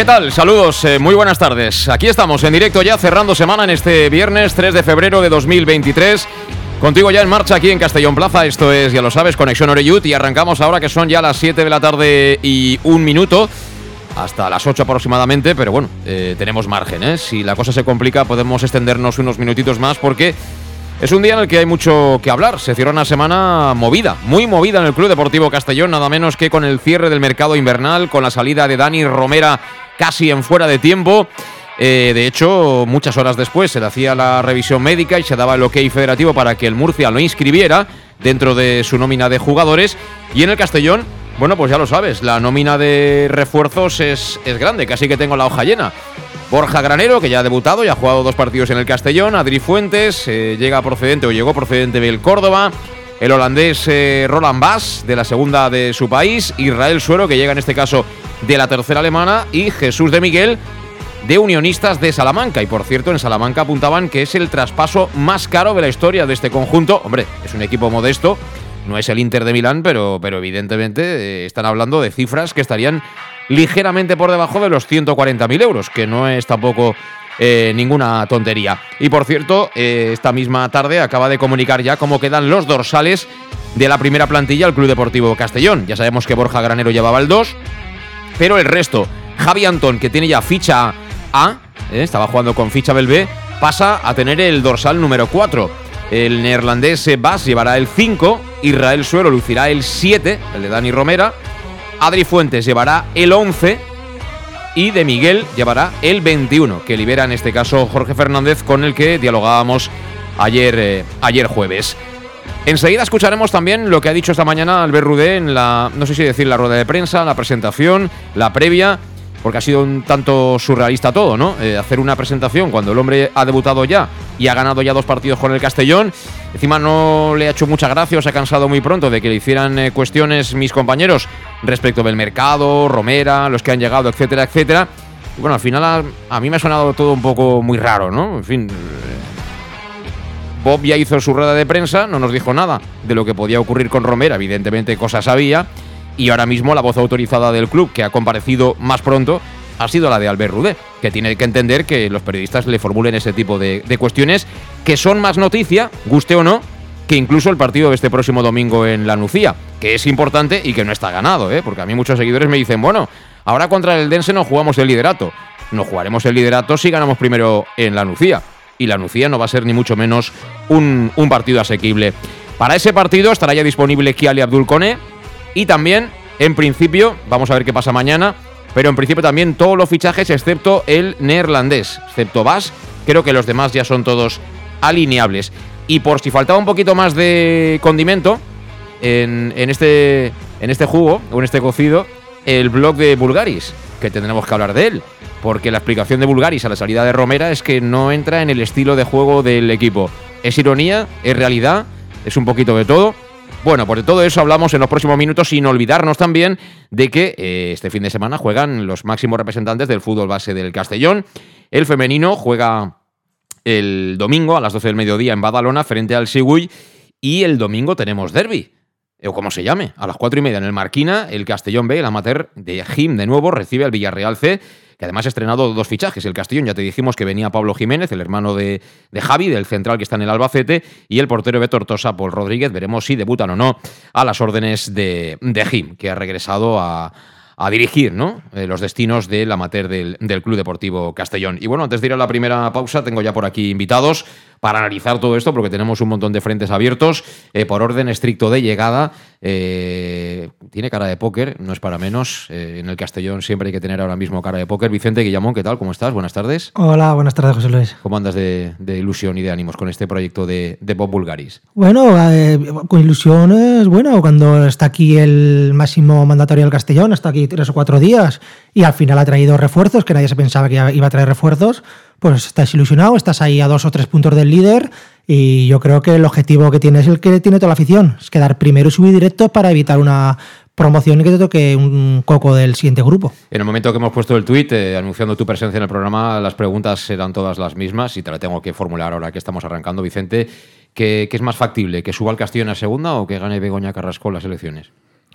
¿Qué tal? Saludos, eh, muy buenas tardes. Aquí estamos en directo ya cerrando semana en este viernes 3 de febrero de 2023. Contigo ya en marcha aquí en Castellón Plaza, esto es, ya lo sabes, Conexión Oreyut y arrancamos ahora que son ya las 7 de la tarde y un minuto, hasta las 8 aproximadamente, pero bueno, eh, tenemos margen, ¿eh? Si la cosa se complica podemos extendernos unos minutitos más porque es un día en el que hay mucho que hablar. Se cierra una semana movida, muy movida en el Club Deportivo Castellón, nada menos que con el cierre del mercado invernal, con la salida de Dani Romera casi en fuera de tiempo. Eh, de hecho, muchas horas después se le hacía la revisión médica y se daba el ok federativo para que el Murcia lo inscribiera dentro de su nómina de jugadores. Y en el Castellón, bueno, pues ya lo sabes, la nómina de refuerzos es, es grande, casi que tengo la hoja llena. Borja Granero, que ya ha debutado y ha jugado dos partidos en el Castellón. Adri Fuentes, eh, llega procedente o llegó procedente del Córdoba. El holandés eh, Roland Bass, de la segunda de su país. Israel Suero, que llega en este caso de la tercera alemana. Y Jesús de Miguel, de Unionistas de Salamanca. Y por cierto, en Salamanca apuntaban que es el traspaso más caro de la historia de este conjunto. Hombre, es un equipo modesto. No es el Inter de Milán, pero, pero evidentemente eh, están hablando de cifras que estarían ligeramente por debajo de los 140.000 euros, que no es tampoco eh, ninguna tontería. Y por cierto, eh, esta misma tarde acaba de comunicar ya cómo quedan los dorsales de la primera plantilla al Club Deportivo Castellón. Ya sabemos que Borja Granero llevaba el 2, pero el resto, Javi Antón, que tiene ya ficha A, eh, estaba jugando con ficha B, pasa a tener el dorsal número 4. El neerlandés Bas llevará el 5, Israel Suero lucirá el 7, el de Dani Romera, Adri Fuentes llevará el 11 y de Miguel llevará el 21, que libera en este caso Jorge Fernández con el que dialogábamos ayer, eh, ayer jueves. Enseguida escucharemos también lo que ha dicho esta mañana Albert Rudé en la, no sé si decir la rueda de prensa, la presentación, la previa, porque ha sido un tanto surrealista todo, ¿no? Eh, hacer una presentación cuando el hombre ha debutado ya y ha ganado ya dos partidos con el Castellón. Encima no le ha hecho mucha gracia o se ha cansado muy pronto de que le hicieran eh, cuestiones mis compañeros respecto del mercado, Romera, los que han llegado, etcétera, etcétera. Bueno, al final a, mí me ha sonado todo un poco muy raro, ¿no? En fin. Eh, Bob ya hizo su rueda de prensa, no nos dijo nada de lo que podía ocurrir con Romera, evidentemente cosas sabía y ahora mismo la voz autorizada del club, que ha comparecido más pronto, ha sido la de Albert Rudé, que tiene que entender que los periodistas le formulen ese tipo de, cuestiones que son más noticia, guste o no, que incluso el partido de este próximo domingo en La Nucía, que es importante y que no está ganado, ¿eh? porque a mí muchos seguidores me dicen, bueno, ahora contra el Dense no jugamos el liderato. No jugaremos el liderato si ganamos primero en La Nucía. Y La Nucía no va a ser ni mucho menos un, un partido asequible. Para ese partido estará ya disponible Kiali Abdul Kone, y también, en principio, vamos a ver qué pasa mañana, pero en principio también todos los fichajes excepto el neerlandés, excepto Bas, creo que los demás ya son todos alineables. Y por si faltaba un poquito más de condimento en, este, en este jugo o en este cocido, el blog de Bulgaris, que tendremos que hablar de él. Porque la explicación de Bulgaris a la salida de Romera es que no entra en el estilo de juego del equipo. Es ironía, es realidad, es un poquito de todo. Bueno, pues de todo eso hablamos en los próximos minutos, sin olvidarnos también de que eh, este fin de semana juegan los máximos representantes del fútbol base del Castellón. El femenino juega el domingo a las 12 del mediodía en Badalona frente al Sigüy y el domingo tenemos derby o como se llame, a las cuatro y media en el Marquina, el Castellón B, el amateur de Jim de nuevo, recibe al Villarreal C que además ha estrenado dos fichajes. El Castellón, ya te dijimos que venía Pablo Jiménez, el hermano de, Javi, del central que está en el Albacete, y el portero de Tortosa, Paul Rodríguez. Veremos si debutan o no a las órdenes de, de Jim, que ha regresado a, a dirigir ¿no? Eh, los destinos del amateur del, del Club Deportivo Castellón. Y bueno, antes de ir a la primera pausa, tengo ya por aquí invitados para analizar todo esto, porque tenemos un montón de frentes abiertos, eh, por orden estricto de llegada. Eh, tiene cara de póker, no es para menos. Eh, en el Castellón siempre hay que tener ahora mismo cara de póker. Vicente Guillamón, ¿qué tal? ¿Cómo estás? Buenas tardes. Hola, buenas tardes, José Luis. ¿Cómo andas de, de ilusión y de ánimos con este proyecto de, de Bob Bulgaris? Bueno, con ilusiones, bueno, cuando está aquí el máximo mandatorio del Castellón, está aquí tres o cuatro días y al final ha traído refuerzos, que nadie se pensaba que iba a traer refuerzos, pues estás ilusionado, estás ahí a dos o tres puntos del líder y yo creo que el objetivo que tiene es el que tiene toda la afición, es quedar primero y subir directo para evitar una promoción y que te toque un coco del siguiente grupo. En el momento que hemos puesto el tuit eh, anunciando tu presencia en el programa, las preguntas serán todas las mismas y te la tengo que formular ahora que estamos arrancando, Vicente. ¿Qué, es más factible? ¿Que suba el Castillo en la segunda o que gane Begoña Carrasco las elecciones?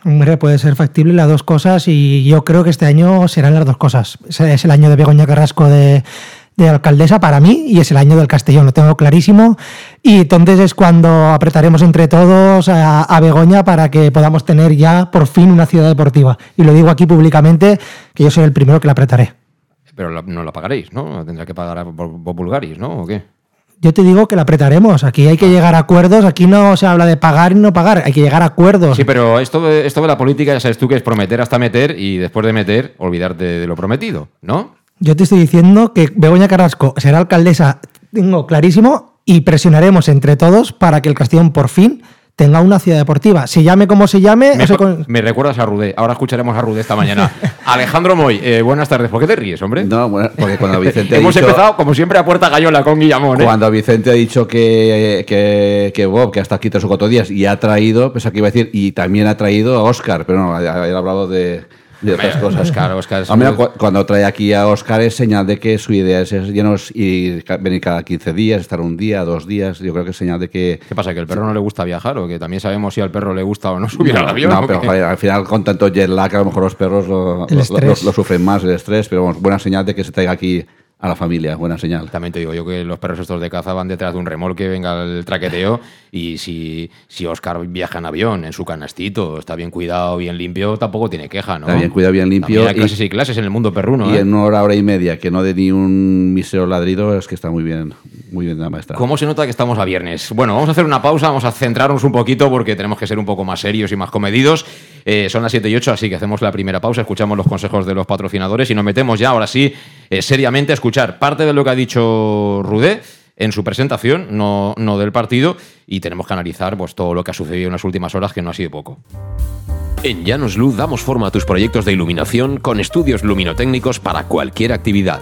Hombre, puede ser factible las dos cosas y yo creo que este año serán las dos cosas. Es el año de Begoña Carrasco de, de alcaldesa para mí y es el año del Castellón, lo tengo clarísimo. Y entonces es cuando apretaremos entre todos a, Begoña para que podamos tener ya por fin una ciudad deportiva. Y lo digo aquí públicamente, que yo soy el primero que la apretaré. Pero no la pagaréis, ¿no? Tendrá que pagar a Bulgaris, ¿no? ¿O qué? Yo te digo que la apretaremos. Aquí hay que llegar a acuerdos. Aquí no se habla de pagar y no pagar. Hay que llegar a acuerdos. Sí, pero esto de, esto de la política ya sabes tú que es prometer hasta meter y después de meter olvidarte de lo prometido, ¿no? Yo te estoy diciendo que Begoña Carrasco será alcaldesa, tengo clarísimo, y presionaremos entre todos para que el Castellón por fin tenga una ciudad deportiva. Se llame como se llame. Me, o sea, con... me recuerdas a Rudé. Ahora escucharemos a Rudé esta mañana. Alejandro Moy, eh, buenas tardes. ¿Por qué te ríes, hombre? No, bueno, porque cuando Vicente ha Hemos dicho, empezado, como siempre, a puerta gallola con Guillamón. ¿eh? Cuando Vicente ha dicho que, que, que, Bob, que hasta aquí tres o cuatro días, y ha traído, pues aquí iba a decir, y también ha traído a Oscar, pero no, ha hablado de de otras cosas. Oscar, Oscar es Hombre, muy... Cuando trae aquí a Oscar es señal de que su idea es, es llenos y venir cada 15 días, estar un día, dos días. Yo creo que es señal de que. ¿Qué pasa? ¿Que al perro no le gusta viajar? ¿O que también sabemos si al perro le gusta o no subir no, al avión? No, pero joder, al final con tanto jet lag, a lo mejor los perros lo, lo, lo, lo sufren más, el estrés. Pero bueno, buena señal de que se traiga aquí a la familia, buena señal. También te digo yo que los perros estos de caza van detrás de un remolque, venga el traqueteo, y si, si Oscar viaja en avión, en su canastito, está bien cuidado, bien limpio, tampoco tiene queja, ¿no? Está bien cuidado, bien limpio. También hay clases y, y, clases en el mundo perruno. Y ¿eh? en una hora, hora y media, que no dé ni un mísero ladrido, es que está muy bien, muy bien la maestra. ¿Cómo se nota que estamos a viernes? Bueno, vamos a hacer una pausa, vamos a centrarnos un poquito porque tenemos que ser un poco más serios y más comedidos. Eh, son las 7 y 8, así que hacemos la primera pausa, escuchamos los consejos de los patrocinadores y nos metemos ya, ahora sí, eh, seriamente a escuchar parte de lo que ha dicho Rudé en su presentación, no, no del partido, y tenemos que analizar pues, todo lo que ha sucedido en las últimas horas, que no ha sido poco. En Llanos Luz damos forma a tus proyectos de iluminación con estudios luminotécnicos para cualquier actividad.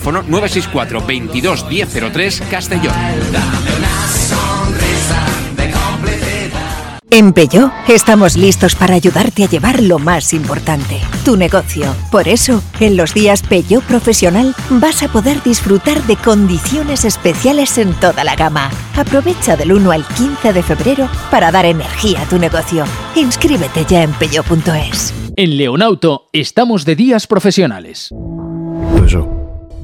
964 22 1003 Castellón. En Peugeot estamos listos para ayudarte a llevar lo más importante, tu negocio. Por eso, en los días Peugeot Profesional vas a poder disfrutar de condiciones especiales en toda la gama. Aprovecha del 1 al 15 de febrero para dar energía a tu negocio. Inscríbete ya en peugeot.es. En Leonauto estamos de días profesionales.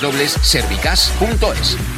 www.servicas.es.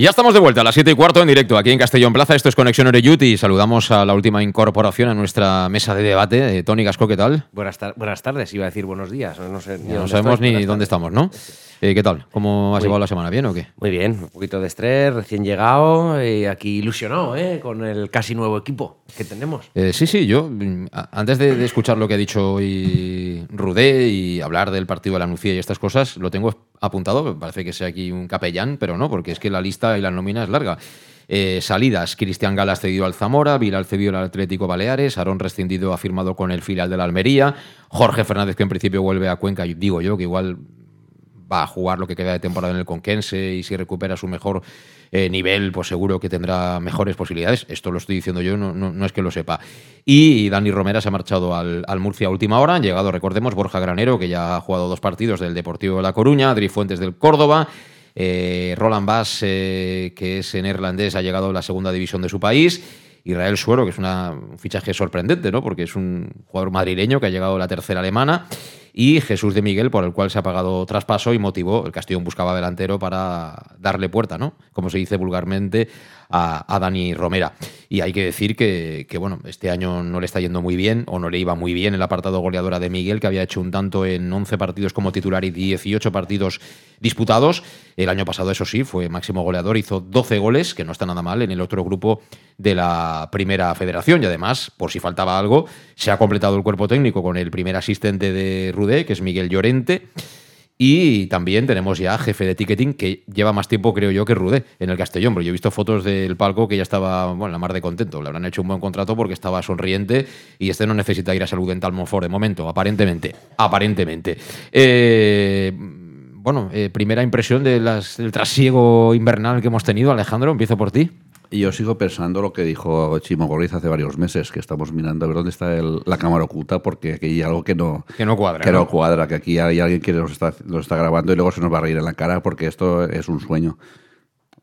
Ya estamos de vuelta a las 7 y cuarto en directo aquí en Castellón Plaza. Esto es Conexión Oreyut y saludamos a la última incorporación a nuestra mesa de debate. Eh, Tony Gasco, ¿qué tal? Buenas, tar- buenas tardes, iba a decir buenos días. No, sé, no sabemos ni dónde estamos, ¿no? Eh, ¿Qué tal? ¿Cómo has Muy- llevado la semana? ¿Bien o qué? Muy bien, un poquito de estrés, recién llegado y aquí ilusionado ¿eh? con el casi nuevo equipo que tenemos. Eh, sí, sí, yo antes de, de escuchar lo que ha dicho hoy Rudé y hablar del partido de la Nucía y estas cosas, lo tengo apuntado, parece que sea aquí un capellán, pero no, porque es que la lista y la nómina es larga. Eh, salidas, Cristian Galas cedido al Zamora, Vilal cedido al Atlético Baleares, Aarón rescindido ha firmado con el filial de la Almería, Jorge Fernández que en principio vuelve a Cuenca, digo yo que igual va a jugar lo que queda de temporada en el Conquense y si recupera su mejor eh, nivel, pues seguro que tendrá mejores posibilidades. Esto lo estoy diciendo yo, no, no- es que lo sepa. Y Dani Romera se ha marchado al, Murcia a última hora. Han llegado, recordemos, Borja Granero, que ya ha jugado dos partidos del Deportivo de La Coruña, Adri Fuentes del Córdoba. eh, Roland Bass, eh, que es neerlandés, ha llegado a la segunda división de su país. Israel Suero, que es un fichaje sorprendente, ¿no? Porque es un jugador madrileño que ha llegado a la tercera alemana. Y Jesús de Miguel, por el cual se ha pagado traspaso y motivó. El Castellón buscaba delantero para darle puerta, ¿no? Como se dice vulgarmente, a, Dani Romera. Y hay que decir que, que, bueno, este año no le está yendo muy bien, o no le iba muy bien el apartado goleadora de Miguel, que había hecho un tanto en 11 partidos como titular y 18 partidos disputados. El año pasado, eso sí, fue máximo goleador, hizo 12 goles, que no está nada mal, en el otro grupo de la primera federación. Y además, por si faltaba algo, se ha completado el cuerpo técnico con el primer asistente de Rudé, que es Miguel Llorente. Y también tenemos ya jefe de ticketing que lleva más tiempo, creo yo, que Rudé en el Castellón. Porque yo he visto fotos del palco que ya estaba, bueno, la mar de contento. Le habrán hecho un buen contrato porque estaba sonriente y este no necesita ir a salud dental Monfort de momento, aparentemente. Aparentemente. Eh, bueno, eh, primera impresión del trasiego invernal que hemos tenido, Alejandro, empiezo por ti. Y yo sigo pensando lo que dijo Chimo Gorriz hace varios meses, que estamos mirando a ver dónde está el- la cámara oculta, porque aquí hay algo que no, Que no cuadra, Que no, ¿no? cuadra, que aquí hay alguien que nos está, nos está grabando y luego se nos va a reír en la cara, porque esto es un sueño.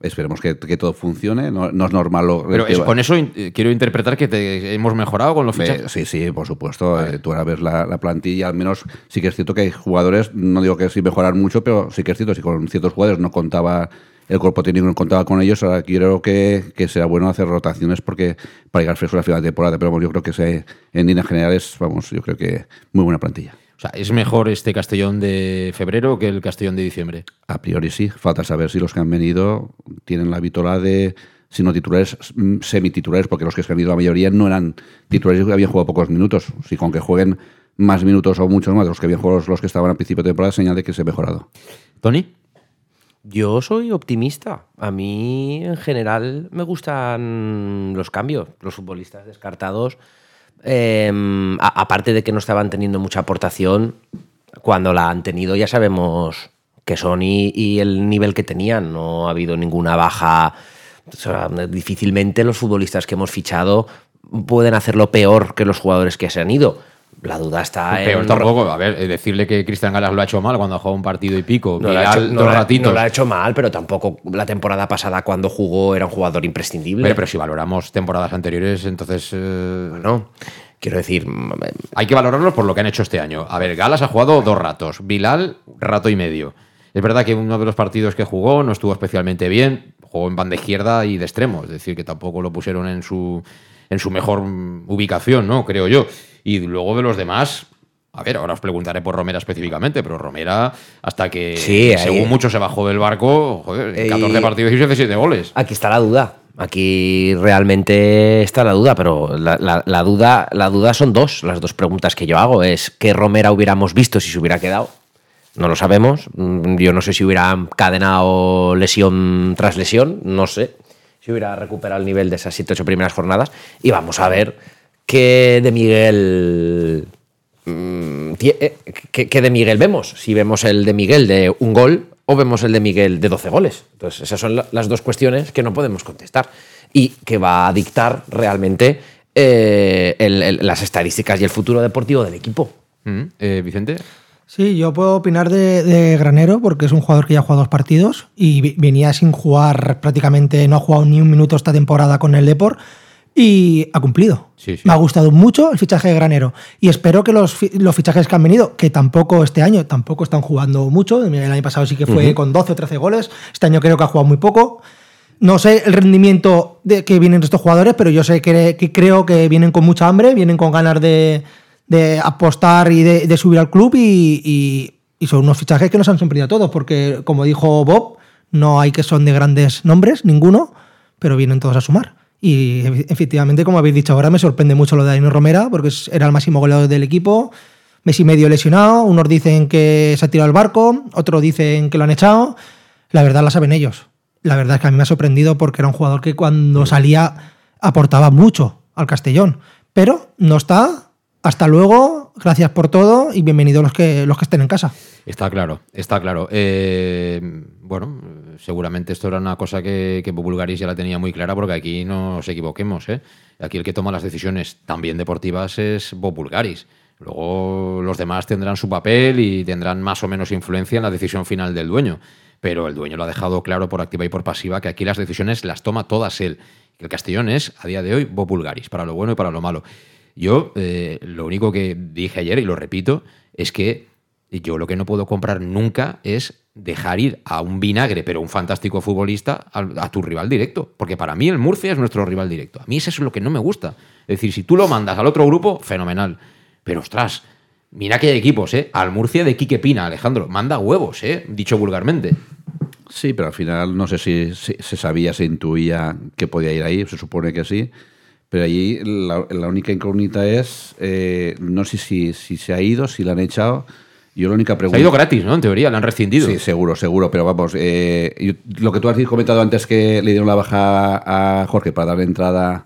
Esperemos que, que todo funcione, no, no es normal lo Pero es- con eso in- quiero interpretar que te- hemos mejorado con los fichajes. sí, sí, por supuesto. Eh, tú ahora ves la, la plantilla, al menos sí que es cierto que hay jugadores, no digo que sí mejorar mucho, pero sí que es cierto, si con ciertos jugadores no contaba el cuerpo técnico, no contaba con ellos, ahora creo que, que será bueno hacer rotaciones porque para llegar fresco a la final de temporada, pero vamos, yo creo que se, en líneas generales, vamos, yo creo que muy buena plantilla. O sea, ¿es mejor este Castellón de febrero que el Castellón de diciembre? A priori sí, falta saber si los que han venido tienen la vitola de, si no titulares, mm, semititulares, porque los que se han ido la mayoría no eran titulares y habían jugado pocos minutos. Si con que jueguen más minutos o muchos más de los que habían jugado los, los que estaban al principio de temporada, señal de que se ha mejorado. ¿Tony? Yo soy optimista. A mí, en general, me gustan los cambios. Los futbolistas descartados, a- aparte de que no estaban teniendo mucha aportación, cuando la han tenido ya sabemos que son y, el nivel que tenían. No ha habido ninguna baja. O difícilmente los futbolistas que hemos fichado pueden hacerlo peor que los jugadores que se han ido. La duda está en... Peor tampoco. A ver, eh, decirle que Cristian Galas lo ha hecho mal cuando ha jugado un partido y pico. No lo, ha hecho, no dos lo ha- ratitos. no lo ha hecho mal, pero tampoco la temporada pasada cuando jugó era un jugador imprescindible. Pero, pero si valoramos temporadas anteriores, entonces. eh, Bueno, quiero decir, hay que valorarlos por lo que han hecho este año. A ver, Galas ha jugado dos ratos, Bilal, rato y medio. Es verdad que uno de los partidos que jugó no estuvo especialmente bien, jugó en banda izquierda y de extremo, es decir, que tampoco lo pusieron en su, en su mejor mm, ubicación, ¿no? Creo yo. Y luego de los demás, a ver, ahora os preguntaré por Romera específicamente, pero Romera, hasta que Sí, ahí- según mucho se bajó del barco, joder, Eh, 14 partidos y 17 goles. Aquí está la duda. Aquí realmente está la duda, pero la, la- la duda, la duda son dos. Las dos preguntas que yo hago es ¿qué Romera hubiéramos visto si se hubiera quedado? No lo sabemos. Mm, Yo no sé si hubiera encadenado lesión tras lesión. No sé si hubiera recuperado el nivel de esas 7-8 primeras jornadas. Y vamos a ver qué de Miguel Mm, eh, ¿qué, qué de Miguel vemos? Si vemos el de Miguel de un gol o vemos el de Miguel de 12 goles. Entonces, esas son la- las dos cuestiones que no podemos contestar y que va a dictar realmente eh, el- el- las estadísticas y el futuro deportivo del equipo. Mm, eh, Vicente. Sí, yo puedo opinar de, de Granero porque es un jugador que ya ha jugado dos partidos y venía sin jugar prácticamente, no ha jugado ni un minuto esta temporada con el Depor y ha cumplido. Sí, sí. Me ha gustado mucho el fichaje de Granero y espero que los, los fichajes que han venido, que tampoco este año, tampoco están jugando mucho, el año pasado sí que fue con 12 o 13 goles, este año creo que ha jugado muy poco, No sé el rendimiento de que vienen estos jugadores, pero yo sé que, que creo que vienen con mucha hambre, vienen con ganas de, de apostar y de, de subir al club y, y- y son unos fichajes que nos han sorprendido a todos, porque como dijo Bob, no hay que son de grandes nombres, ninguno, pero vienen todos a sumar. Y efe- efectivamente, como habéis dicho ahora, me sorprende mucho lo de Aino Romera, porque era el máximo goleador del equipo, Messi medio lesionado, unos dicen que se ha tirado al barco, otros dicen que lo han echado. La verdad la saben ellos. La verdad es que a mí me ha sorprendido porque era un jugador que cuando salía aportaba mucho al Castellón. Pero no está. Hasta luego, gracias por todo y bienvenidos los que, los que estén en casa. Está claro, está claro. Eh, bueno, seguramente esto era una cosa que, que ya la tenía muy clara porque aquí no nos equivoquemos. ¿eh? Aquí el que toma las decisiones también deportivas es Bob Bulgaris. Luego los demás tendrán su papel y tendrán más o menos influencia en la decisión final del dueño. Pero el dueño lo ha dejado claro por activa y por pasiva que aquí las decisiones las toma todas él. El Castellón es, a día de hoy, Bob Bulgaris, para lo bueno y para lo malo. Yo eh, lo único que dije ayer, y lo repito, es que yo lo que no puedo comprar nunca es dejar ir a un vinagre, pero un fantástico futbolista, a, tu rival directo. Porque para mí el Murcia es nuestro rival directo. A mí eso es lo que no me gusta. Es decir, si tú lo mandas al otro grupo, fenomenal. Pero ostras, mira que hay equipos, ¿eh? Al Murcia de Quique Pina, Alejandro. Manda huevos, ¿eh? Dicho vulgarmente. Sí, pero al final no sé si, si- se sabía, se intuía que podía ir ahí, se supone que sí. Pero allí la, la única incógnita es, eh, no sé si, si se ha ido, si la han echado. Yo la única Se pregunta... ha ido gratis, ¿no? En teoría, le han rescindido. Sí, seguro, seguro, pero vamos, eh, yo- lo que tú has comentado antes que le dieron la baja a Jorge para darle entrada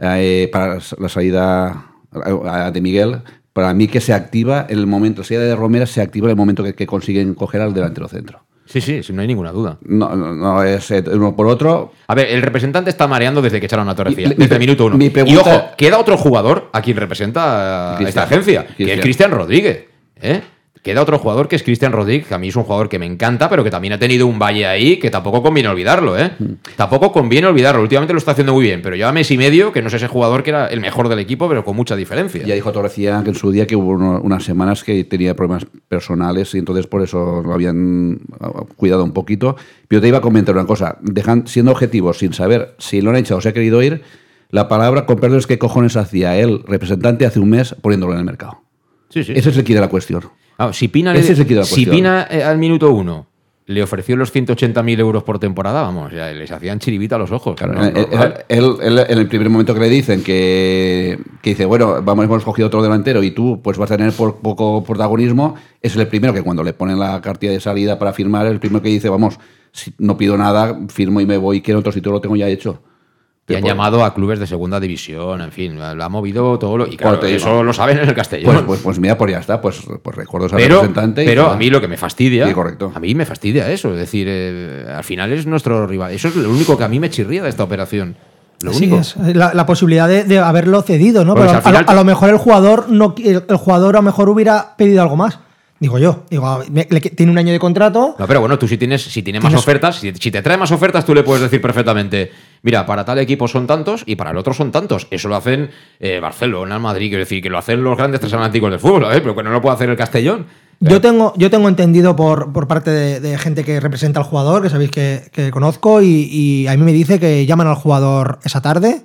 eh, para la salida a- a- de Miguel, para mí que se activa en el momento, la salida de Romera se activa en el momento que, que consiguen coger al delantero centro. Sí, sí, sí, no hay ninguna duda. No, no, no es eh, uno por otro. A ver, el representante está mareando desde que echaron a Torrecilla, desde el minuto uno. mi Y pregunta- ojo, queda otro jugador a quien representa esta Cristian. agencia, que es Cristian. Cristian Rodríguez. ¿eh? Queda otro jugador que es Cristian Rodríguez, que a mí es un jugador que me encanta, pero que también ha tenido un valle ahí que tampoco conviene olvidarlo. ¿eh? Mm. Tampoco conviene olvidarlo. Últimamente lo está haciendo muy bien, pero lleva mes y medio que no es ese jugador que era el mejor del equipo, pero con mucha diferencia. Ya dijo Torrecilla que en su día que hubo unas semanas que tenía problemas personales y entonces por eso lo habían ah, cuidado un poquito. Pero te iba a comentar una cosa, dejan, siendo objetivos, sin saber si lo han echado o se ha querido ir, la palabra, con es qué cojones hacía el representante hace un mes poniéndolo en el mercado. Sí, sí. Ese es el quid de la cuestión. Ah, si Pina, le- Ese es el quid de la si cuestión. Pina eh, al minuto uno le ofreció los 180.000 euros por temporada, vamos, ya les hacían chiribita a los ojos. Claro, No, él- en el primer momento que le dicen que, que dice, bueno, vamos, hemos cogido otro delantero y tú pues vas a tener por, poco protagonismo, es el primero que cuando le ponen la cartilla de salida para firmar, el primero que dice, vamos, si no pido nada, firmo y me voy, quiero otro sitio, lo tengo ya hecho. Y han llamado a clubes de segunda división, en fin, lo ha movido todo lo. Y claro, Pues te eso lo saben en el Castellón. Pues, pues, pues mira, pues ya está, pues, pues recuerdo al pero representante. pero a mí lo que me fastidia. Sí, correcto. A mí me fastidia eso. Es decir, eh, al final es nuestro rival. Eso es lo único que a mí me chirría de esta operación. Lo único. es, la, la posibilidad de, de haberlo cedido, ¿no? Pues Pero al a, lo- final- a lo mejor el jugador no el, el jugador a lo mejor hubiera pedido algo más. Digo yo, digo, me- le- tiene un año de contrato. No, pero bueno, tú si tienes, si tiene más Tienes- ofertas, si, si te trae más ofertas, tú le puedes decir perfectamente, mira, para tal equipo son tantos y para el otro son tantos. Eso lo hacen eh, Barcelona, Madrid, quiero decir, que lo hacen los grandes transatlánticos del fútbol, ¿eh? pero que no lo puede hacer el Castellón. Yo tengo, yo tengo entendido por, por parte de, de gente que representa al jugador, que sabéis que, que conozco, y, y a mí me dice que llaman al jugador esa tarde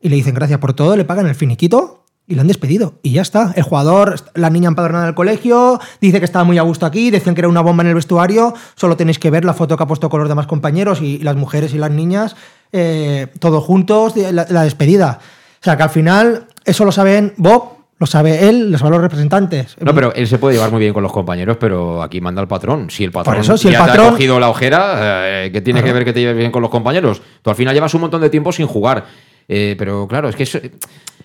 y le dicen gracias por todo, le pagan el finiquito y lo han despedido. Y ya está. El jugador, la niña empadronada del colegio, dice que estaba muy a gusto aquí, decían que era una bomba en el vestuario, solo tenéis que ver la foto que ha puesto con los demás compañeros y, y las mujeres y las niñas, eh, todos juntos, la, la despedida. O sea que al final, eso lo saben Bob, lo sabe él, lo saben los representantes. No, pero él se puede llevar muy bien con los compañeros, pero aquí manda el patrón. Si el patrón eso, si el ya te patrón- ha cogido la ojera, eh, ¿qué tiene que ver que te lleves bien con los compañeros? Tú al final llevas un montón de tiempo sin jugar. Eh, pero claro, es que, eso- Que-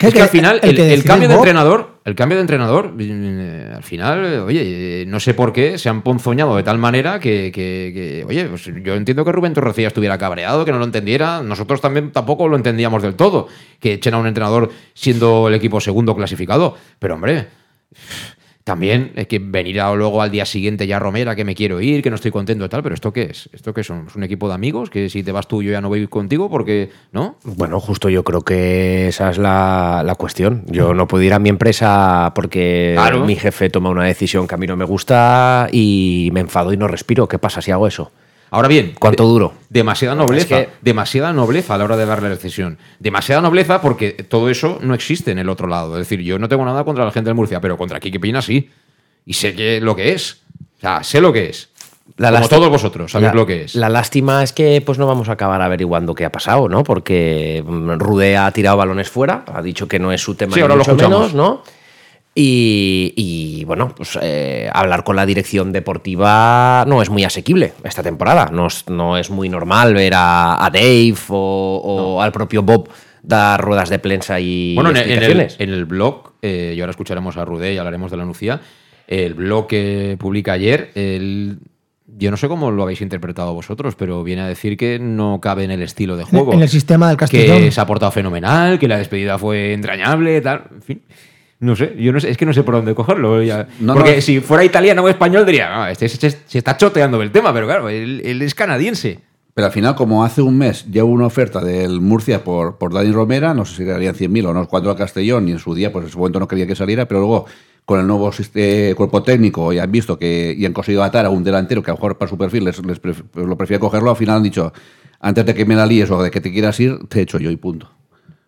es que, que al final el el, que el decide cambio de entrenador, el cambio de entrenador, eh, al final, oye, eh, no sé por qué se han ponzoñado de tal manera que, oye, pues yo entiendo que Rubén Torrecilla estuviera cabreado, que no lo entendiera. Nosotros también tampoco lo entendíamos del todo, que echen a un entrenador siendo el equipo segundo clasificado. Pero hombre, también es que venir a- luego al día siguiente ya Romera, que me quiero ir, que no estoy contento y tal, pero ¿esto qué es? ¿Esto qué es? ¿Es un equipo de amigos? Que si te vas tú yo ya no voy contigo porque, ¿no? Bueno, justo yo creo que esa es la, la cuestión. Yo no puedo ir a mi empresa porque Claro. mi jefe toma una decisión que a mí no me gusta y me enfado y no respiro. ¿Qué pasa si hago eso? Ahora bien, ¿Cuánto duro? demasiada nobleza, Es que- demasiada nobleza a la hora de darle la decisión. Demasiada nobleza porque todo eso no existe en el otro lado. Es decir, yo no tengo nada contra la gente de Murcia, pero contra Kike Pina sí. Y sé que lo que es. O sea, sé lo que es. La Como todos vosotros sabéis la- lo que es. La lástima es que pues no vamos a acabar averiguando qué ha pasado, ¿no? Porque mm, Rude ha tirado balones fuera, ha dicho que no es su tema Sí, ahora lo mucho escuchamos. menos, ¿no? Y, y, bueno, pues eh, hablar con la dirección deportiva no es muy asequible esta temporada. No es, no es muy normal ver a, a Dave o, o al propio Bob dar ruedas de prensa y Bueno, en, en el, explicaciones. en el blog, eh, y ahora escucharemos a Rudé y hablaremos de la Nucía, el blog que publica ayer, el- yo no sé cómo lo habéis interpretado vosotros, pero viene a decir que no cabe en el estilo de juego. En el sistema del Castellón. Que se ha portado fenomenal, que la despedida fue entrañable, tal, en fin. No sé, yo no sé, es que no sé por dónde cogerlo. ya. No, Porque no. si fuera italiano o español diría, "Ah, este, se- se está choteando del tema, pero claro, él, él es canadiense. Pero al final, como hace un mes ya hubo una oferta del Murcia por, por Dani Romera, no sé si darían 100.000 o no, cuatro a Castellón, y en su día, pues en su momento no quería que saliera, pero luego con el nuevo siste- cuerpo técnico y han visto que y han conseguido atar a un delantero que a lo mejor para su perfil les, les pref- lo prefiere cogerlo, al final han dicho, antes de que me la líes o de que te quieras ir, te echo yo y punto.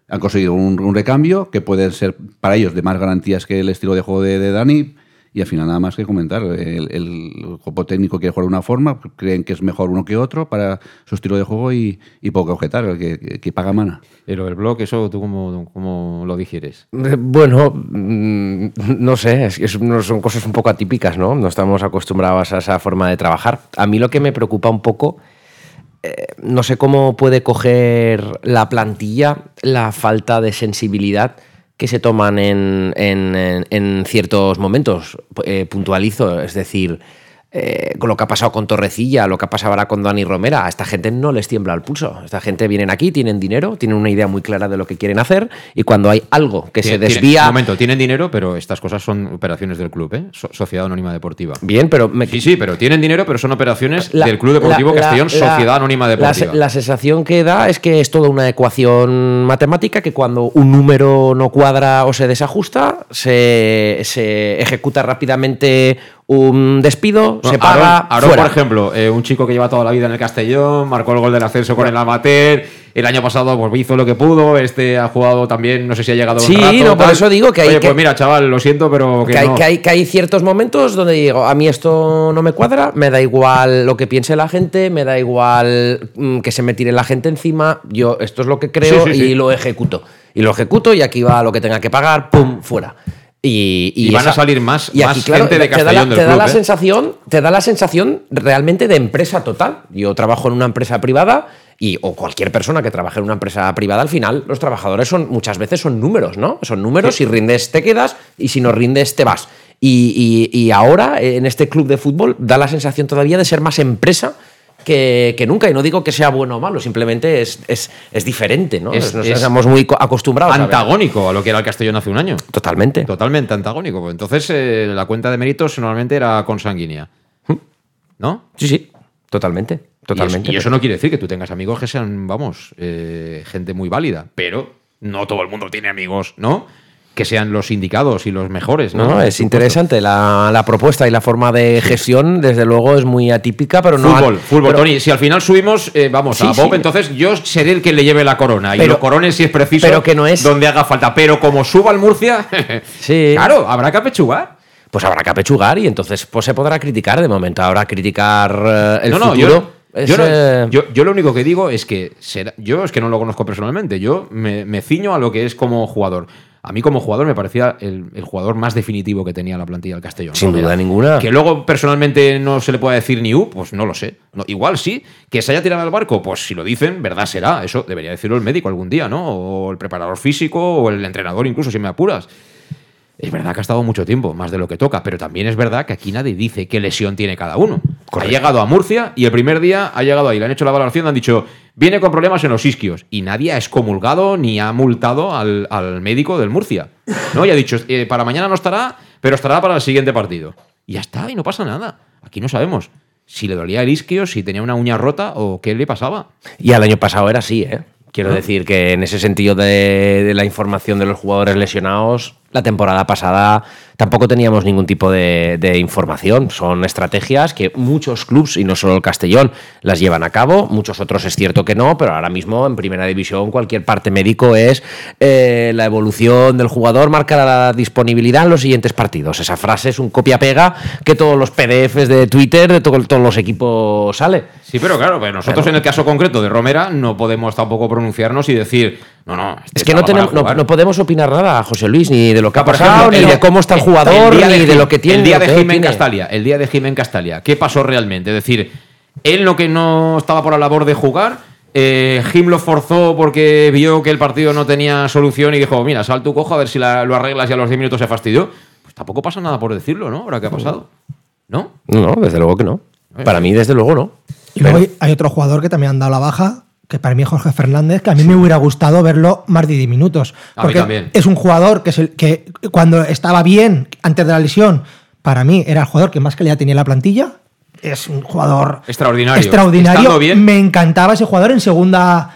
Han conseguido un, un recambio que puede ser para ellos de más garantías que el estilo de juego de, de Dani. Y al final nada más que comentar, el, el cuerpo técnico quiere jugar de una forma, creen que es mejor uno que otro para su estilo de juego y, y poco que objetar, el que, que- que paga mana. Pero el blog, eso tú cómo, cómo lo digieres. Eh, Bueno, mm, no sé, es es- no son cosas un poco atípicas, ¿no? No estamos acostumbrados a esa forma de trabajar. A mí lo que me preocupa un poco, eh, no sé cómo puede coger la plantilla la falta de sensibilidad que se toman en, en- en- ciertos momentos. Eh, puntualizo, es decir, eh, con lo que ha pasado con Torrecilla, lo que ha pasado ahora con Dani Romera, a esta gente no les tiembla el pulso. Esta gente vienen aquí, tienen dinero, tienen una idea muy clara de lo que quieren hacer y cuando hay algo que se desvía... un momento, tienen dinero, pero estas cosas son operaciones del club, ¿eh? So- Sociedad Anónima Deportiva. Bien, pero me- Sí, sí, pero tienen dinero, pero son operaciones La- del Club Deportivo la- Castellón, la- Sociedad Anónima Deportiva. La, sensación que da es que es toda una ecuación matemática que cuando un número no cuadra o se desajusta, se, se ejecuta rápidamente un despido, se paga. Aarón, Aarón, fuera. por ejemplo, eh, un chico que lleva toda la vida en el Castellón, marcó el gol del ascenso con el amateur, el año pasado pues, hizo lo que pudo, este ha jugado también, no sé si ha llegado un Sí, rato, no, por eso digo que hay Oye, que- pues mira, chaval, lo siento, pero que, Que hay, no. que, hay, que hay ciertos momentos donde digo, a mí esto no me cuadra, me da igual lo que piense la gente, me da igual mm, que se me tire la gente encima, yo esto es lo que creo Sí, sí, y sí. lo ejecuto. Y lo ejecuto y aquí va lo que tenga que pagar, pum, fuera. Y, Y van a salir más- y aquí, más claro, gente de te da la- Castellón del te da club, la ¿eh? sensación te da la sensación realmente de empresa total. Yo trabajo en una empresa privada y o cualquier persona que trabaje en una empresa privada al final los trabajadores son muchas veces son números no son números si rindes te quedas y si no rindes te vas. Y- y ahora en este club de fútbol da la sensación todavía de ser más empresa que, que nunca, y no digo que sea bueno o malo, simplemente es, es, es diferente, ¿no? Es- Nos es estamos muy co- acostumbrados. antagónico a lo que era el Castellón hace un año. Totalmente. Totalmente antagónico. Entonces, eh, la cuenta de méritos normalmente era consanguínea. ¿No? Sí, sí, totalmente. Totalmente. Y eso no quiere decir que tú tengas amigos que sean, vamos, eh, gente muy válida. Pero no todo el mundo tiene amigos, ¿no? Que sean los indicados y los mejores, ¿no? No, es interesante. La, la propuesta y la forma de gestión, desde luego, es muy atípica, pero no. Fútbol, fútbol, pero- Tony. Si al final subimos, eh, vamos Sí, a Bob, sí. entonces yo seré el que le lleve la corona. y Pero- lo corone si es preciso. pero que no es- Donde haga falta. Pero como suba al Murcia, Sí. claro, habrá que apechugar. Pues habrá que apechugar y entonces pues, se podrá criticar de momento. Ahora criticar eh, el no, no, futuro. yo, es, yo, no- eh, yo- yo lo único que digo es que será- yo es que no lo conozco personalmente. Yo me, me ciño a lo que es como jugador. A mí como jugador me parecía el, el jugador más definitivo que tenía la plantilla del Castellón. Sin duda ninguna. Que luego personalmente no se le pueda decir ni U, pues no lo sé. No, igual sí. Que se haya tirado al barco, pues si lo dicen, verdad será. Eso debería decirlo el médico algún día, ¿no? O el preparador físico o el entrenador incluso, si me apuras. Es verdad que ha estado mucho tiempo, más de lo que toca, pero también es verdad que aquí nadie dice qué lesión tiene cada uno. Ha llegado a Murcia y el primer día ha llegado ahí, le han hecho la valoración, han dicho, viene con problemas en los isquios. Y nadie ha excomulgado ni ha multado al, al médico del Murcia. ¿no? Y ha dicho, "Eh, para mañana no estará, pero estará para el siguiente partido. Y ya está, y no pasa nada. Aquí no sabemos si le dolía el isquio, si tenía una uña rota o qué le pasaba. Y el año pasado era así, ¿eh? Quiero Ah. decir que en ese sentido de, de la información de los jugadores lesionados, la temporada pasada tampoco teníamos ningún tipo de, de, información. Son estrategias que muchos clubes, y no solo el Castellón, las llevan a cabo. Muchos otros es cierto que no, pero ahora mismo en primera división cualquier parte médico es eh, la evolución del jugador marca la disponibilidad en los siguientes partidos. Esa frase es un copia-pega que todos los PDFs de Twitter de todo, todos los equipos sale. Sí, pero claro, pues nosotros en el caso concreto de Romera no podemos tampoco pronunciarnos y decir, no, no. Este es que no, tenemos, no, no, podemos opinar nada, José Luis, ni de lo que ha pasado, ejemplo, ni de cómo está el jugador, el ni de, de, lo que tiene. El día de Jiménez Castalia, el día de Jiménez Castalia, ¿qué pasó realmente? Es decir, él lo que no estaba por la labor de jugar, eh, Jim lo forzó porque vio que el partido no tenía solución y dijo, mira, sal tu cojo a ver si la, lo arreglas y a los 10 minutos se fastidió. Pues tampoco pasa nada por decirlo, ¿no? Ahora que ha pasado. ¿No? No, desde luego que no. Para mí, desde luego, no. Y luego hay, hay otro jugador que también han dado la baja, que para mí Jorge Fernández, que a mí me hubiera gustado verlo más de 10 minutos. Porque es un jugador que, es el, que cuando estaba bien antes de la lesión, para mí era el jugador que más calidad tenía en la plantilla. Es un jugador extraordinario. extraordinario. Bien. Me encantaba ese jugador en segunda.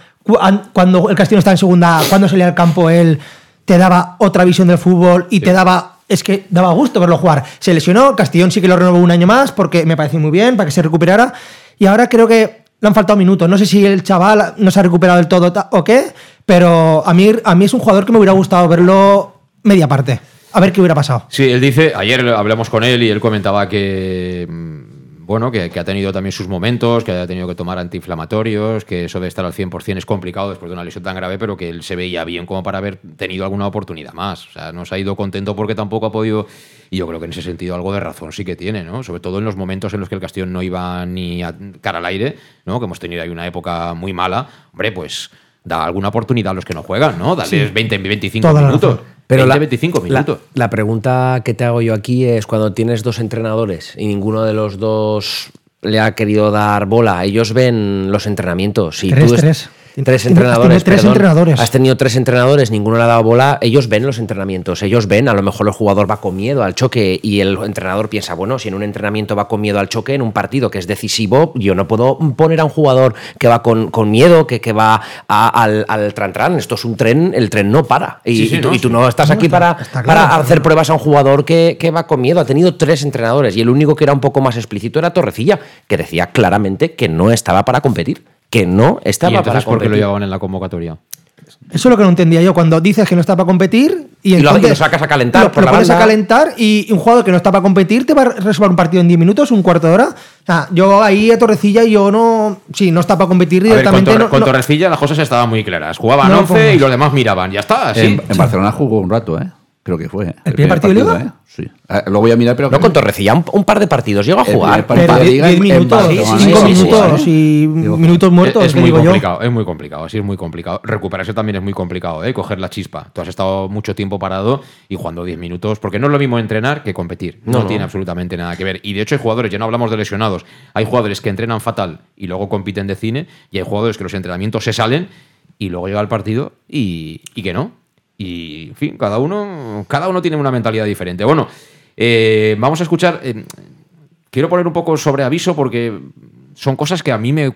Cuando el Castillo estaba en segunda, cuando salía al campo, él te daba otra visión del fútbol y sí. te daba es que daba gusto verlo jugar. Se lesionó, Castellón sí que lo renovó un año más porque me pareció muy bien, para que se recuperara. Y ahora creo que le han faltado minutos. No sé si el chaval no se ha recuperado del todo o qué, pero a mí, a mí es un jugador que me hubiera gustado verlo media parte. A ver qué hubiera pasado. Sí, él dice, ayer hablamos con él y él comentaba que mm, bueno, que, que, ha tenido también sus momentos, que ha tenido que tomar antiinflamatorios, que eso de estar al 100% es complicado después de una lesión tan grave, pero que él se veía bien como para haber tenido alguna oportunidad más. O sea, no se ha ido contento porque tampoco ha podido, y yo creo que en ese sentido algo de razón sí que tiene, ¿no? Sobre todo en los momentos en los que el Castellón no iba ni a cara al aire, ¿no? Que hemos tenido ahí una época muy mala, hombre, pues da alguna oportunidad a los que no juegan, ¿no? Dale sí. 20, 25 Toda minutos. Pero 20, la, 25 minutos. La, la, pregunta que te hago yo aquí es cuando tienes dos entrenadores y ninguno de los dos le ha querido dar bola, ellos ven los entrenamientos. Tres, tú tres. Tres entrenadores. Has tres perdón, entrenadores. Has tenido tres entrenadores, ninguno le ha dado bola. Ellos ven los entrenamientos, ellos ven, a lo mejor el jugador va con miedo al choque y el entrenador piensa, bueno, si en un entrenamiento va con miedo al choque, en un partido que es decisivo, yo no puedo poner a un jugador que va con, con miedo, que, que va a, al, al tran tran. Esto es un tren, el tren no para. Y, sí, sí, y, tú, no, y tú sí. no estás No, aquí está- para, está claro, para hacer claro. pruebas a un jugador que, que va con miedo. Ha tenido tres entrenadores y el único que era un poco más explícito era Torrecilla, que decía claramente que no estaba para competir. Que no ¿Y estaba para entonces por qué lo competir. llevaban en la convocatoria? Eso es lo que no entendía yo. Cuando dices que no está para competir y, Y lo- entonces y lo sacas a calentar lo, por lo la pones a banda. calentar y un jugador que no está para competir te va a resolver un partido en 10 minutos, un cuarto de hora. O sea, yo ahí a Torrecilla yo no. Sí, no está para competir A ver, con, directamente. Torre- no- con no- Torrecilla las cosas estaban muy claras. Jugaban No lo 11 pongas. y los demás miraban. Ya está, así. En, en Barcelona jugó un rato, ¿eh? Creo que fue. ¿El primer partido de Liga? ¿eh? Sí. Ah, Lo voy a mirar, pero. No con Torrecilla, un, un par de partidos llegó a El jugar. partido pero de 10 Liga en- 10 en minutos, Barcelona, 5 sí, sí, minutos sí. y minutos muertos, es, muy digo yo. complicado, es muy complicado, así es muy complicado. Recuperarse también es muy complicado, ¿eh? coger la chispa. Tú has estado mucho tiempo parado y jugando 10 minutos, porque no es lo mismo entrenar que competir. No, No, no. tiene absolutamente nada que ver. Y de hecho hay jugadores, ya no hablamos de lesionados, hay jugadores que entrenan fatal y luego compiten de cine, y hay jugadores que los entrenamientos se salen y luego llega el partido y, y que no. Y, en fin, cada uno, cada uno tiene una mentalidad diferente. Bueno, eh, vamos a escuchar... eh, quiero poner un poco sobre aviso porque son cosas que a mí me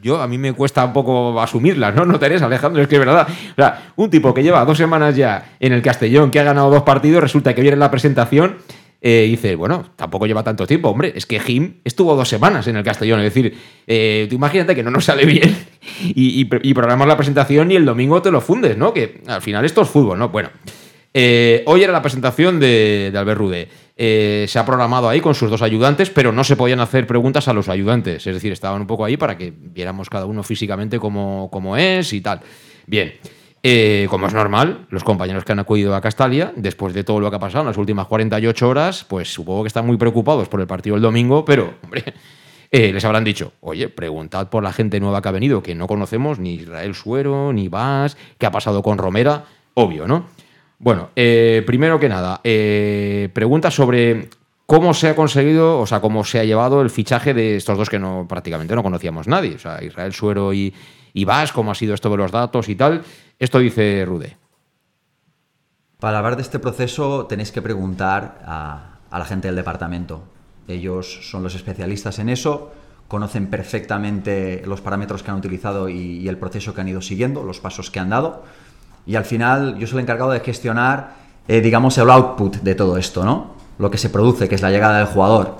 yo a mí me cuesta un poco asumirlas, ¿no? No Teresa, Alejandro, es que es verdad. O sea, un tipo que lleva dos semanas ya en el Castellón, que ha ganado dos partidos, resulta que viene en la presentación eh, y dice, bueno, tampoco lleva tanto tiempo, hombre, es que Jim estuvo dos semanas en el Castellón, es decir, eh, tú imagínate que no nos sale bien y, y, programas la presentación y el domingo te lo fundes, ¿no? Que al final esto es fútbol, ¿no? Bueno, eh, hoy era la presentación de, de Albert Rude. Eh, se ha programado ahí con sus dos ayudantes, pero no se podían hacer preguntas a los ayudantes. Es decir, estaban un poco ahí para que viéramos cada uno físicamente cómo, cómo es y tal. Bien, eh, como es normal, los compañeros que han acudido a Castalia, después de todo lo que ha pasado en las últimas 48 horas, pues supongo que están muy preocupados por el partido del domingo, pero, hombre, eh, les habrán dicho, oye, preguntad por la gente nueva que ha venido, que no conocemos, ni Israel Suero, ni Vas, qué ha pasado con Romera, obvio, ¿no? Bueno, eh, primero que nada, pregunta sobre cómo se ha conseguido, o sea, cómo se ha llevado el fichaje de estos dos que no prácticamente no conocíamos nadie, o sea, Israel Suero y, y Vas, cómo ha sido esto de los datos y tal. Esto dice Rude. Para hablar de este proceso tenéis que preguntar a, a la gente del departamento. Ellos son los especialistas en eso, conocen perfectamente los parámetros que han utilizado y, y el proceso que han ido siguiendo, los pasos que han dado. Y al final yo soy el encargado de gestionar eh, digamos, el output de todo esto, ¿no? Lo que se produce, que es la llegada del jugador.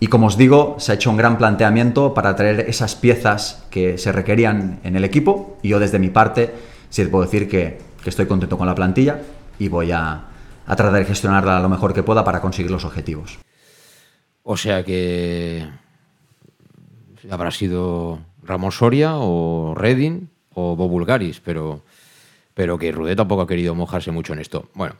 Y como os digo, se ha hecho un gran planteamiento para traer esas piezas que se requerían en el equipo. Y yo desde mi parte, sí puedo decir que, que estoy contento con la plantilla y voy a, a tratar de gestionarla lo mejor que pueda para conseguir los objetivos. O sea que habrá sido Ramón Soria o Reding o Bobulgaris, pero, pero que Rudé tampoco ha querido mojarse mucho en esto. Bueno,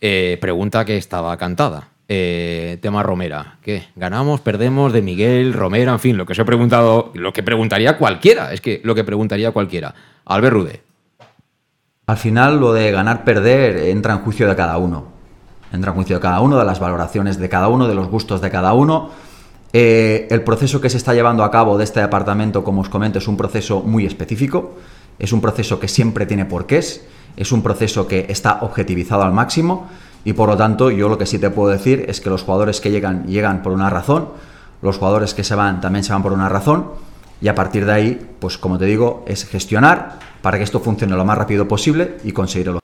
eh, pregunta que estaba cantada. Eh, tema Romera. ¿Qué? ¿Ganamos, perdemos de Miguel, Romera? En fin, lo que os he preguntado, lo que preguntaría cualquiera. Es que lo que preguntaría cualquiera. Albert Rudé. Al final, lo de ganar, perder entra en juicio de cada uno. Entra en juicio de cada uno, de las valoraciones de cada uno, de los gustos de cada uno. Eh, el proceso que se está llevando a cabo de este departamento, como os comento, es un proceso muy específico. Es un proceso que siempre tiene porqués. Es un proceso que está objetivizado al máximo. Y por lo tanto, yo lo que sí te puedo decir es que los jugadores que llegan, llegan por una razón. Los jugadores que se van también se van por una razón. Y a partir de ahí, pues como te digo, es gestionar para que esto funcione lo más rápido posible y conseguirlo.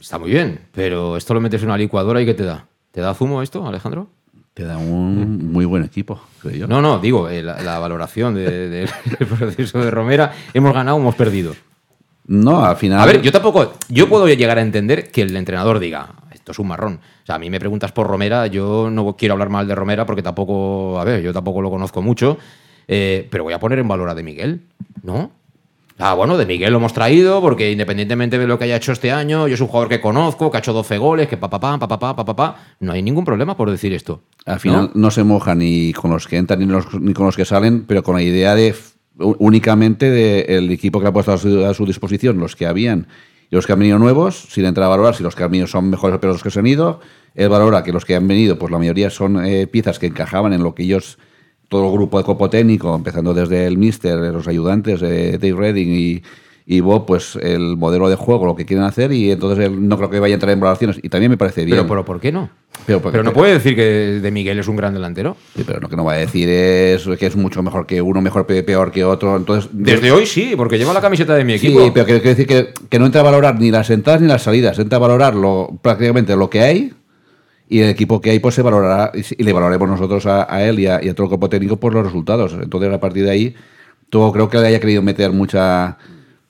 Está muy bien, pero esto lo metes en una licuadora y ¿qué te da? ¿Te da zumo esto, Alejandro? Te da un muy buen equipo, creo yo. No, no, digo, eh, la, la valoración de- de- del proceso de Romera, hemos ganado, hemos perdido. No, al final. A ver, yo tampoco, yo puedo llegar a entender que el entrenador diga, esto es un marrón. O sea, a mí me preguntas por Romera, yo no quiero hablar mal de Romera porque tampoco, a ver, yo tampoco lo conozco mucho, eh, pero voy a poner en valor a De Miguel, ¿no? Ah, bueno, de Miguel lo hemos traído porque independientemente de lo que haya hecho este año, yo es un jugador que conozco, que ha hecho 12 goles, que papá, papá, papá, no hay ningún problema por decir esto. Al final no, se moja ni con los que entran ni, con los que salen, pero con la idea de únicamente del de equipo que ha puesto a su, disposición, los que habían y los que han venido nuevos, sin entrar a valorar si los que han venido son mejores o peores los que se han ido. Él valora que los que han venido, pues la mayoría son eh, piezas que encajaban en lo que ellos todo el grupo de copo técnico, empezando desde el Mister, los ayudantes, eh, Dave Redding y, y Bob, pues el modelo de juego, lo que quieren hacer, y entonces él no creo que vaya a entrar en valoraciones. Y también me parece bien. Pero, pero ¿por qué no? Pero, porque- Pero no puede decir que de Miguel es un gran delantero. Sí, pero lo que no va a decir es que es mucho mejor que uno, mejor pe- peor que otro. Entonces, Desde hoy sí, porque lleva la camiseta de mi Sí, equipo. pero quiero quiero decir que, que no entra a valorar ni las entradas ni las salidas, entra a valorar lo, prácticamente lo que hay y el equipo que hay pues se valorará y, le valoraremos nosotros a, a él y a, y a todo el cuerpo técnico por los resultados. Entonces, a partir de ahí, todo creo que le haya querido meter mucha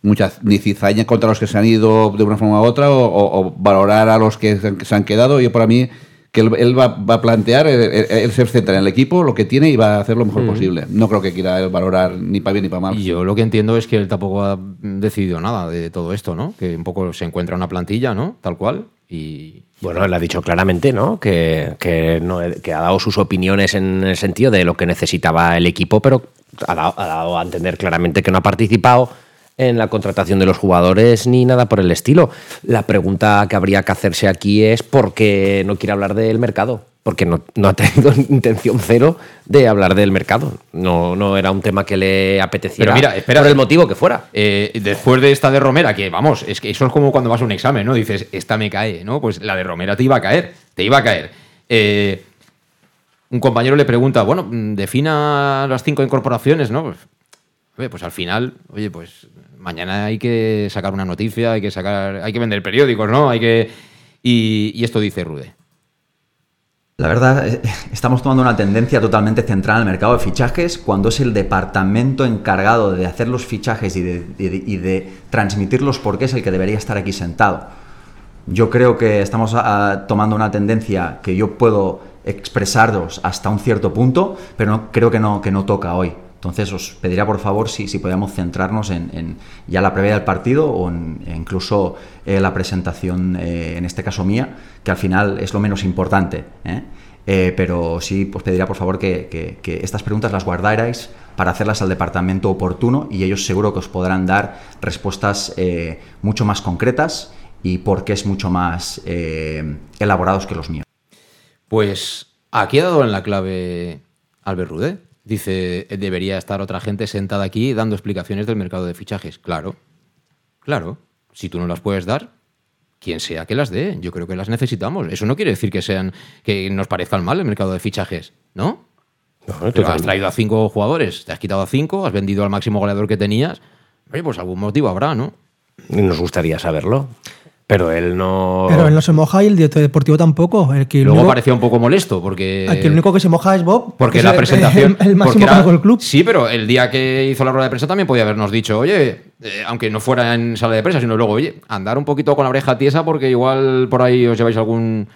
mucha ni cizaña contra los que se han ido de una forma u otra o, o- o valorar a los que se han, que se han quedado. Yo para mí que él, él va, va a plantear, él, él- se centra en el equipo, lo que tiene y va a hacer lo mejor Mm. posible. No creo que quiera valorar ni para bien ni para mal. Y yo lo que entiendo es que él tampoco ha decidido nada de todo esto, ¿no? Que un poco se encuentra una plantilla, ¿no? Tal cual. Y Bueno, él ha dicho claramente, ¿no? Que, que, no- ha dado sus opiniones en el sentido de lo que necesitaba el equipo, pero ha dado, ha dado a entender claramente que no ha participado en la contratación de los jugadores ni nada por el estilo. La pregunta que habría que hacerse aquí es por qué no quiere hablar del mercado. Porque no, no ha tenido intención cero de hablar del mercado. No, no era un tema que le apeteciera Pero mira, espera. por el motivo que fuera. Eh, después de esta de Romera, que vamos, es que eso es como cuando vas a un examen, ¿no? Dices, esta me cae, ¿no? Pues la de Romera te iba a caer, te iba a caer. Eh, un compañero le pregunta, bueno, mm, defina las cinco incorporaciones, ¿no? Pues, oye, pues al final, oye, pues mañana hay que sacar una noticia, hay que sacar, hay que vender periódicos, ¿no? Hay que. Y, y esto dice Rude. La verdad, eh, estamos tomando una tendencia totalmente centrada en el mercado de fichajes cuando es el departamento encargado de hacer los fichajes y de, transmitirlos porque es el que debería estar aquí sentado. Yo creo que estamos ah, tomando una tendencia que yo puedo expresaros hasta un cierto punto, pero no, creo que no, que no toca hoy. Entonces os pediría por favor si, si podíamos centrarnos en, ya la previa del partido o e incluso eh, la presentación, eh, en este caso mía, que al final es lo menos importante. ¿eh? Pero sí os pediría por favor que, que- estas preguntas las guardarais para hacerlas al departamento oportuno y ellos seguro que os podrán dar respuestas mucho más concretas y porqués mucho más elaborados que los míos. Pues aquí ha dado en la clave Albert. Dice, debería estar otra gente sentada aquí dando explicaciones del mercado de fichajes. Claro, claro. Si tú no las puedes dar, quien sea que las dé, yo creo que las necesitamos. Eso no quiere decir que sean que nos parezcan mal el mercado de fichajes, ¿no? Pero total. has traído a cinco jugadores, te has quitado a cinco, has vendido al máximo goleador que tenías. Oye, pues algún motivo habrá, ¿no? Nos gustaría saberlo. Pero él no. Pero él no se moja y el director deportivo tampoco. El que el Luego único- parecía un poco molesto porque... Aquí el único que se moja es Bob. Porque que la el- presentación. El, el máximo era- del club. Sí, pero el día que hizo la rueda de prensa también podía habernos dicho, oye, eh, aunque no fuera en sala de prensa, sino luego, oye, andar un poquito con la oreja tiesa porque igual por ahí os lleváis algún.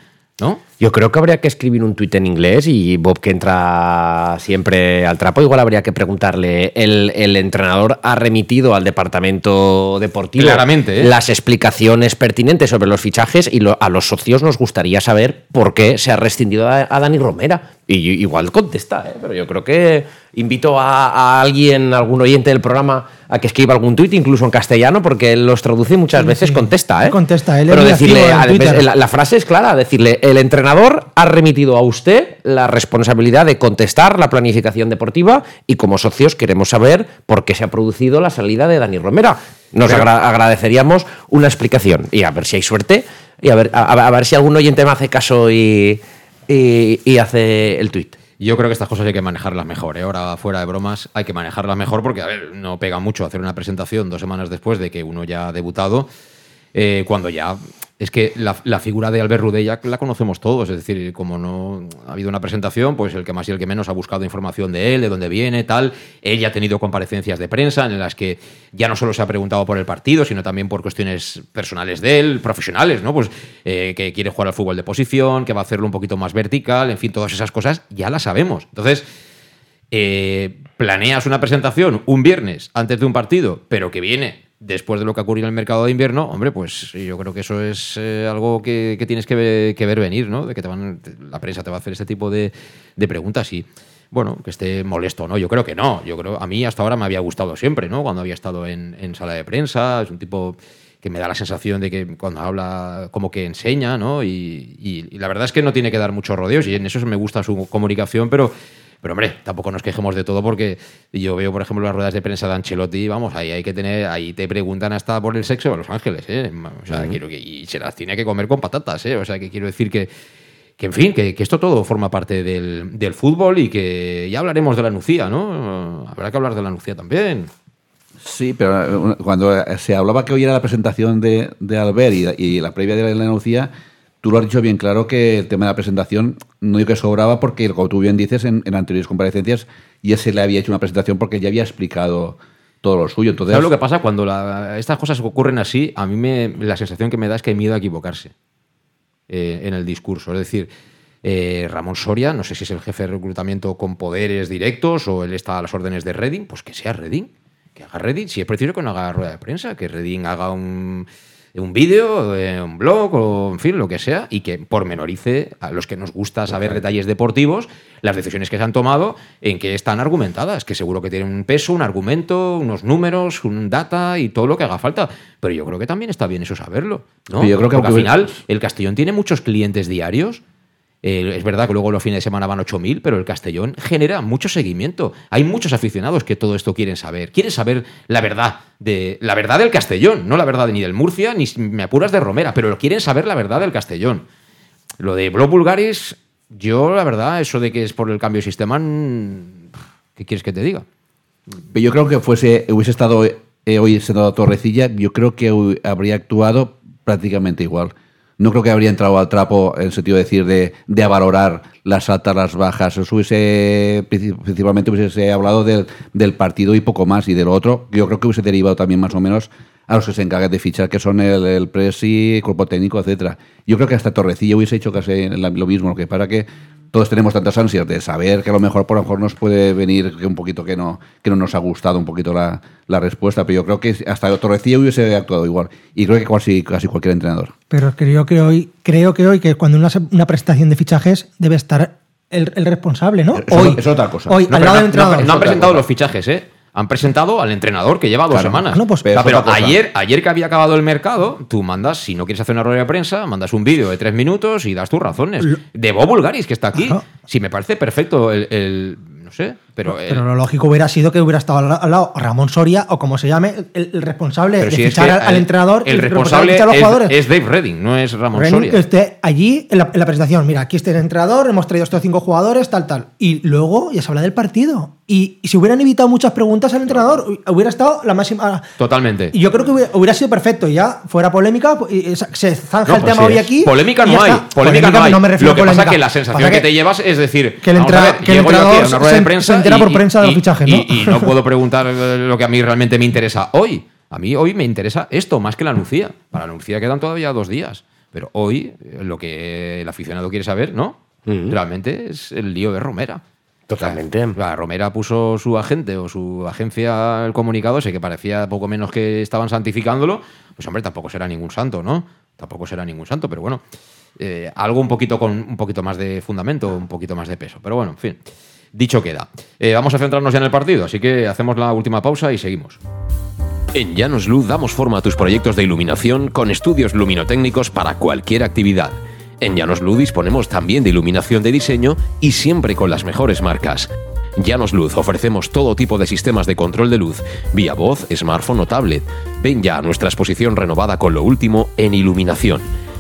¿No? Yo creo que habría que escribir un tuit en inglés y Bob, que entra siempre al trapo, igual habría que preguntarle: ¿el, el entrenador ha remitido al departamento deportivo Claramente, ¿eh? las explicaciones pertinentes sobre los fichajes? Y lo- a los socios nos gustaría saber por qué se ha rescindido a, a Dani Romera. Y igual contesta, ¿eh? pero yo creo que invito a, a alguien, algún oyente del programa, a que escriba algún tuit, incluso en castellano, porque él los traduce y muchas veces contesta. ¿eh? Contesta, él es Pero decirle, Twitter. la, la frase es clara, decirle, el entrenador ha remitido a usted la responsabilidad de contestar la planificación deportiva y como socios queremos saber por qué se ha producido la salida de Dani Romera. Nos Pero- agra- agradeceríamos una explicación y a ver si hay suerte y a ver, a, a ver si algún oyente me hace caso y, y- y hace el tuit. Yo creo que estas cosas hay que manejarlas mejor. ¿eh? Ahora, fuera de bromas, hay que manejarlas mejor porque, a ver, no pega mucho hacer una presentación dos semanas después de que uno ya ha debutado, eh, cuando ya. Es que la, figura de Albert Rudé ya la conocemos todos. Es decir, como no ha habido una presentación, pues el que más y el que menos ha buscado información de él, de dónde viene, tal. Él ya ha tenido comparecencias de prensa en las que ya no solo se ha preguntado por el partido, sino también por cuestiones personales de él, profesionales, ¿no? Pues eh, que quiere jugar al fútbol de posición, que va a hacerlo un poquito más vertical, en fin, todas esas cosas ya las sabemos. Entonces, eh, planeas una presentación un viernes antes de un partido, pero que viene después de lo que ha en el mercado de invierno, hombre, pues yo creo que eso es eh, algo que, tienes que ver, que ver venir, ¿no? De que la prensa te va a hacer este tipo de, preguntas y, bueno, que esté molesto, ¿no? Yo creo que no. Yo creo, a mí hasta ahora me había gustado siempre, ¿no? Cuando había estado en, sala de prensa, es un tipo que me da la sensación de que cuando habla como que enseña, ¿no? Y, y- y la verdad es que no tiene que dar muchos rodeos y en eso me gusta su comunicación, pero, pero hombre, tampoco nos quejemos de todo porque yo veo, por ejemplo, las ruedas de prensa de Ancelotti, vamos, ahí hay que tener, ahí te preguntan hasta por el sexo de Los Ángeles, ¿eh? O sea, quiero que, y se las tiene que comer con patatas, ¿eh? O sea, que quiero decir que, que en fin, que, que esto todo forma parte del, del fútbol y que ya hablaremos de la Nucía, ¿no? Habrá que hablar de la Nucía también. Sí, pero eh, cuando se hablaba que hoy era la presentación de, de Albert y, y la previa de la Lucía, tú lo has dicho bien claro que el tema de la presentación no digo que sobraba porque, como tú bien dices, en, anteriores comparecencias ya se le había hecho una presentación porque ya había explicado todo lo suyo. Entonces, ¿Sabes lo que pasa? Cuando estas cosas ocurren así, a mí me, la sensación que me da es que hay miedo a equivocarse eh, en el discurso. Es decir, eh, Ramón Soria, no sé si es el jefe de reclutamiento con poderes directos o él está a las órdenes de Redding, pues que sea Redding. Que haga Redding, si es preciso que no haga rueda de prensa, que Redding haga un, un vídeo, eh, un blog o en fin, lo que sea, y que pormenorice a los que nos gusta saber detalles deportivos las decisiones que se han tomado, en que están argumentadas, que seguro que tienen un peso, un argumento, unos números, un data y todo lo que haga falta. Pero yo creo que también está bien eso saberlo. ¿no? Pero yo creo que Porque al final el Castellón tiene muchos clientes diarios. Eh, es verdad que luego los fines de semana van 8.000, pero el Castellón genera mucho seguimiento. Hay muchos aficionados que todo esto quieren saber. Quieren saber la verdad de la verdad del Castellón, no la verdad ni del Murcia, ni me apuras de Romera, pero quieren saber la verdad del Castellón. Lo de Blo Bulgaris, yo la verdad, eso de que es por el cambio de sistema, ¿qué quieres que te diga? Yo creo que fuese, hubiese estado eh, hoy sentado Torrecilla, yo creo que habría actuado prácticamente igual. No creo que habría entrado al trapo en el sentido de decir de, de valorar las altas, las bajas. Eso hubiese, princi- principalmente hubiese hablado del, del partido y poco más. Y de lo otro, yo creo que hubiese derivado también más o menos a los que se encargan de fichar, que son el, presi, el cuerpo técnico, etcétera. Yo creo que hasta Torrecilla hubiese hecho casi lo mismo, lo que para que todos tenemos tantas ansias de saber que a lo mejor por lo mejor nos puede venir que un poquito que no, que no nos ha gustado un poquito la, la respuesta, pero yo creo que hasta Torrecilla hubiese actuado igual. Y creo que casi, casi cualquier entrenador. Pero es que yo creo, hoy, creo que hoy que cuando una, una presentación de fichajes debe estar el, el responsable, ¿no? Eso- hoy, eso es otra cosa. Hoy, No, al lado no, del entrenador. no- no han presentado los fichajes, ¿eh? Han presentado al entrenador que lleva dos Claro. semanas. Bueno, pues- pero Pero es otra cosa. ayer, ayer que había acabado el mercado, tú mandas, si no quieres hacer una rueda de prensa, mandas un vídeo de tres minutos y das tus razones. De Bob Bulgaris, que está aquí. Claro. Si me parece perfecto el, el- no sé, Pero, eh, Pero lo lógico hubiera sido que hubiera estado al lado Ramón Soria o como se llame, el, el responsable pero de si es fichar que al, al el- entrenador y El de responsable fichar a los es, jugadores. es Dave Redding, no es Ramón Renning, Soria. que esté allí en la, en la presentación. Mira, aquí está el entrenador, hemos traído estos cinco jugadores, tal, tal. Y luego ya se habla del partido. Y, y si hubieran evitado muchas preguntas al entrenador, hubiera estado la máxima. Totalmente. Y yo creo que hubiera, hubiera sido perfecto. Y ya fuera polémica, pues, se zanja No, el pues tema sí. hoy aquí. Polémica no hay. está. Polémica, no hay. me refiero Lo que a pasa polémica. es que la sensación Pasa que, te llevas es decir, que el entra- ver, que el yo aquí a entrenador una rueda se- de prensa entera y- por prensa de los y- fichajes, y- ¿no? Y, no puedo preguntar lo que a mí realmente me interesa hoy. A mí hoy me interesa esto más que la Nucía. Para la Nucía quedan todavía dos días. Pero hoy eh, lo que el aficionado quiere saber, ¿no? Realmente es el lío de Romera. Totalmente. La Romera puso su agente o su agencia el comunicado ese que parecía poco menos que estaban santificándolo. Pues hombre, tampoco será ningún santo, ¿no? Tampoco será ningún santo, pero bueno. eh, algo un poquito con un poquito más de fundamento, un poquito más de peso. Pero bueno, en fin. Dicho queda. Eh, vamos a centrarnos ya en el partido, así que hacemos la última pausa y seguimos. En Llanos Luz damos forma a tus proyectos de iluminación con estudios luminotécnicos para cualquier actividad. En Llanos Luz disponemos también de iluminación de diseño y siempre con las mejores marcas. Llanos Luz ofrecemos todo tipo de sistemas de control de luz, vía voz, smartphone o tablet. Ven ya a nuestra exposición renovada con lo último en iluminación.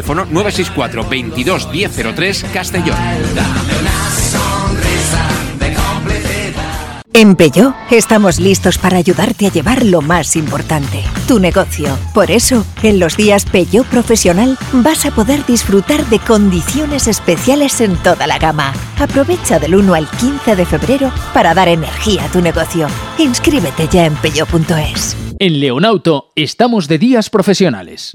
Teléfono 964 22 1003 Castellón. En Peugeot estamos listos para ayudarte a llevar lo más importante, tu negocio. Por eso, en los días Peugeot Profesional vas a poder disfrutar de condiciones especiales en toda la gama. Aprovecha del 1 al 15 de febrero para dar energía a tu negocio. Inscríbete ya en peugeot.es. En Leonauto estamos de días profesionales.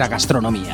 gastronomía.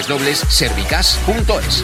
www.servicas.es.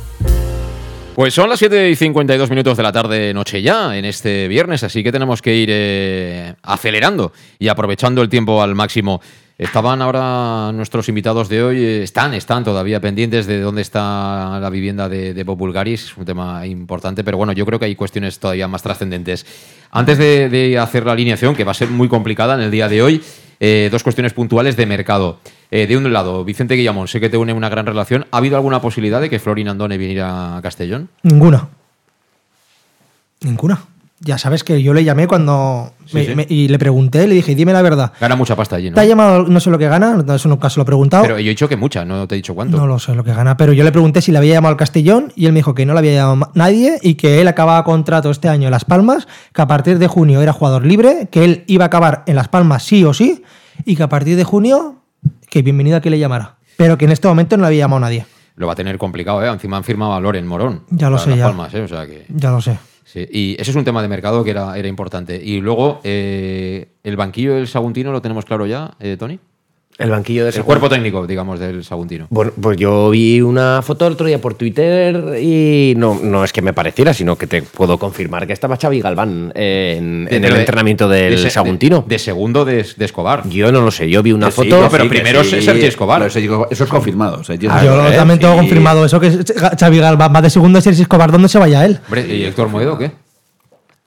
Pues son las 7 y 52 minutos de la tarde, noche ya, en este viernes, así que tenemos que ir eh, acelerando y aprovechando el tiempo al máximo. Estaban ahora nuestros invitados de hoy, eh, están, están todavía pendientes de dónde está la vivienda de, de es un tema importante, pero bueno, yo creo que hay cuestiones todavía más trascendentes. Antes de, de hacer la alineación, que va a ser muy complicada en el día de hoy, eh, dos cuestiones puntuales de mercado. Eh, de un lado, Vicente Guillamón, sé que te une una gran relación. ¿Ha habido alguna posibilidad de que Florin Andone viniera a Castellón? Ninguna. Ninguna. Ya sabes que yo le llamé cuando. Sí, me- sí. me- y le pregunté, le dije, dime la verdad. Gana mucha pasta allí, ¿no? ¿Te ha llamado, no sé lo que gana? Eso nunca se lo he preguntado. Pero yo he dicho que mucha, no te he dicho cuánto. No lo sé lo que gana, pero yo le pregunté si le había llamado al Castellón y él me dijo que no le había llamado ma- nadie y que él acababa contrato este año en Las Palmas, que a partir de junio era jugador libre, que él iba a acabar en Las Palmas sí o sí y que a partir de junio, que bienvenido a que le llamara. Pero que en este momento no le había llamado nadie. Lo va a tener complicado, ¿eh? Encima han firmado a Loren Morón. Ya lo sé, Las ya. Palmas, ¿eh? O sea que... Ya lo sé. Sí, y ese es un tema de mercado que era, era importante. Y luego, eh, ¿el banquillo del Saguntino lo tenemos claro ya, eh, Tony? El banquillo de El cuerpo técnico, digamos, del Saguntino. Bueno, pues yo vi una foto el otro día por Twitter y no, no es que me pareciera, sino que te puedo confirmar que estaba Xavi Galván en, en el de- entrenamiento del de Saguntino. De, de segundo de, de Escobar. Yo no lo sé, yo vi una sí, foto. no, pero primero es Sergi Escobar. Eso es confirmado. Sergi Ah, yo Escobar. también tengo Sí. confirmado eso, que Xavi Galván va de segundo a Sergi Escobar, ¿dónde se vaya él? Hombre, ¿y Héctor Moedo qué?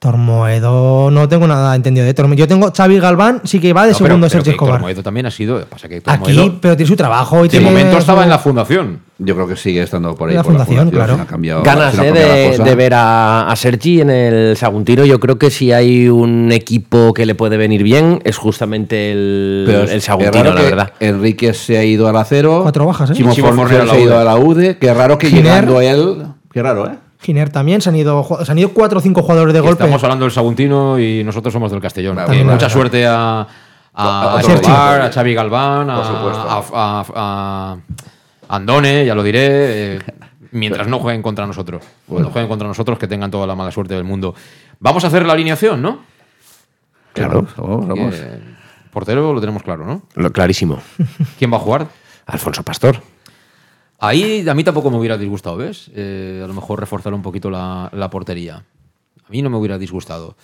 Tormoedo, no tengo nada entendido de Tormoedo. Yo tengo Xavi Galván, sí que va de No, pero- segundo a pero Sergi que Héctor Escobar. Moedo también ha sido. Pasa que Héctor Aquí, pero tiene su trabajo y de tiene momento estaba su- en la fundación. Yo creo que sigue estando por ahí. La por fundación, si claro. no ha cambiado- Ganas si no ha eh, la de, ver a, a Sergi en el Saguntino. Yo creo que si hay un equipo que le puede venir bien es justamente el, Pero Saguntino, la verdad. Enrique se ha ido al acero. Cuatro bajas, ¿eh? Chimo, Chimo la se ha ido a la UDE. Qué raro que Giner. llegando él. Qué raro, ¿eh? Giner también, se han ido, se han ido cuatro o cinco jugadores de Y golpe. Estamos hablando del Saguntino y nosotros somos del Castellón. Claro, mucha suerte a, a, A- a a Xavi Galván, a, Por supuesto. a, a- a Andone, ya lo diré, eh, mientras no jueguen contra nosotros. Cuando jueguen contra nosotros, que tengan toda la mala suerte del mundo. Vamos a hacer la alineación, ¿no? Claro, vamos, vamos. Eh, Portero lo tenemos claro, ¿no? Lo, clarísimo. ¿Quién va a jugar? Alfonso Pastor. Ahí a mí tampoco me hubiera disgustado, ¿ves? Eh, a lo mejor reforzar un poquito la, portería. A mí no me hubiera disgustado.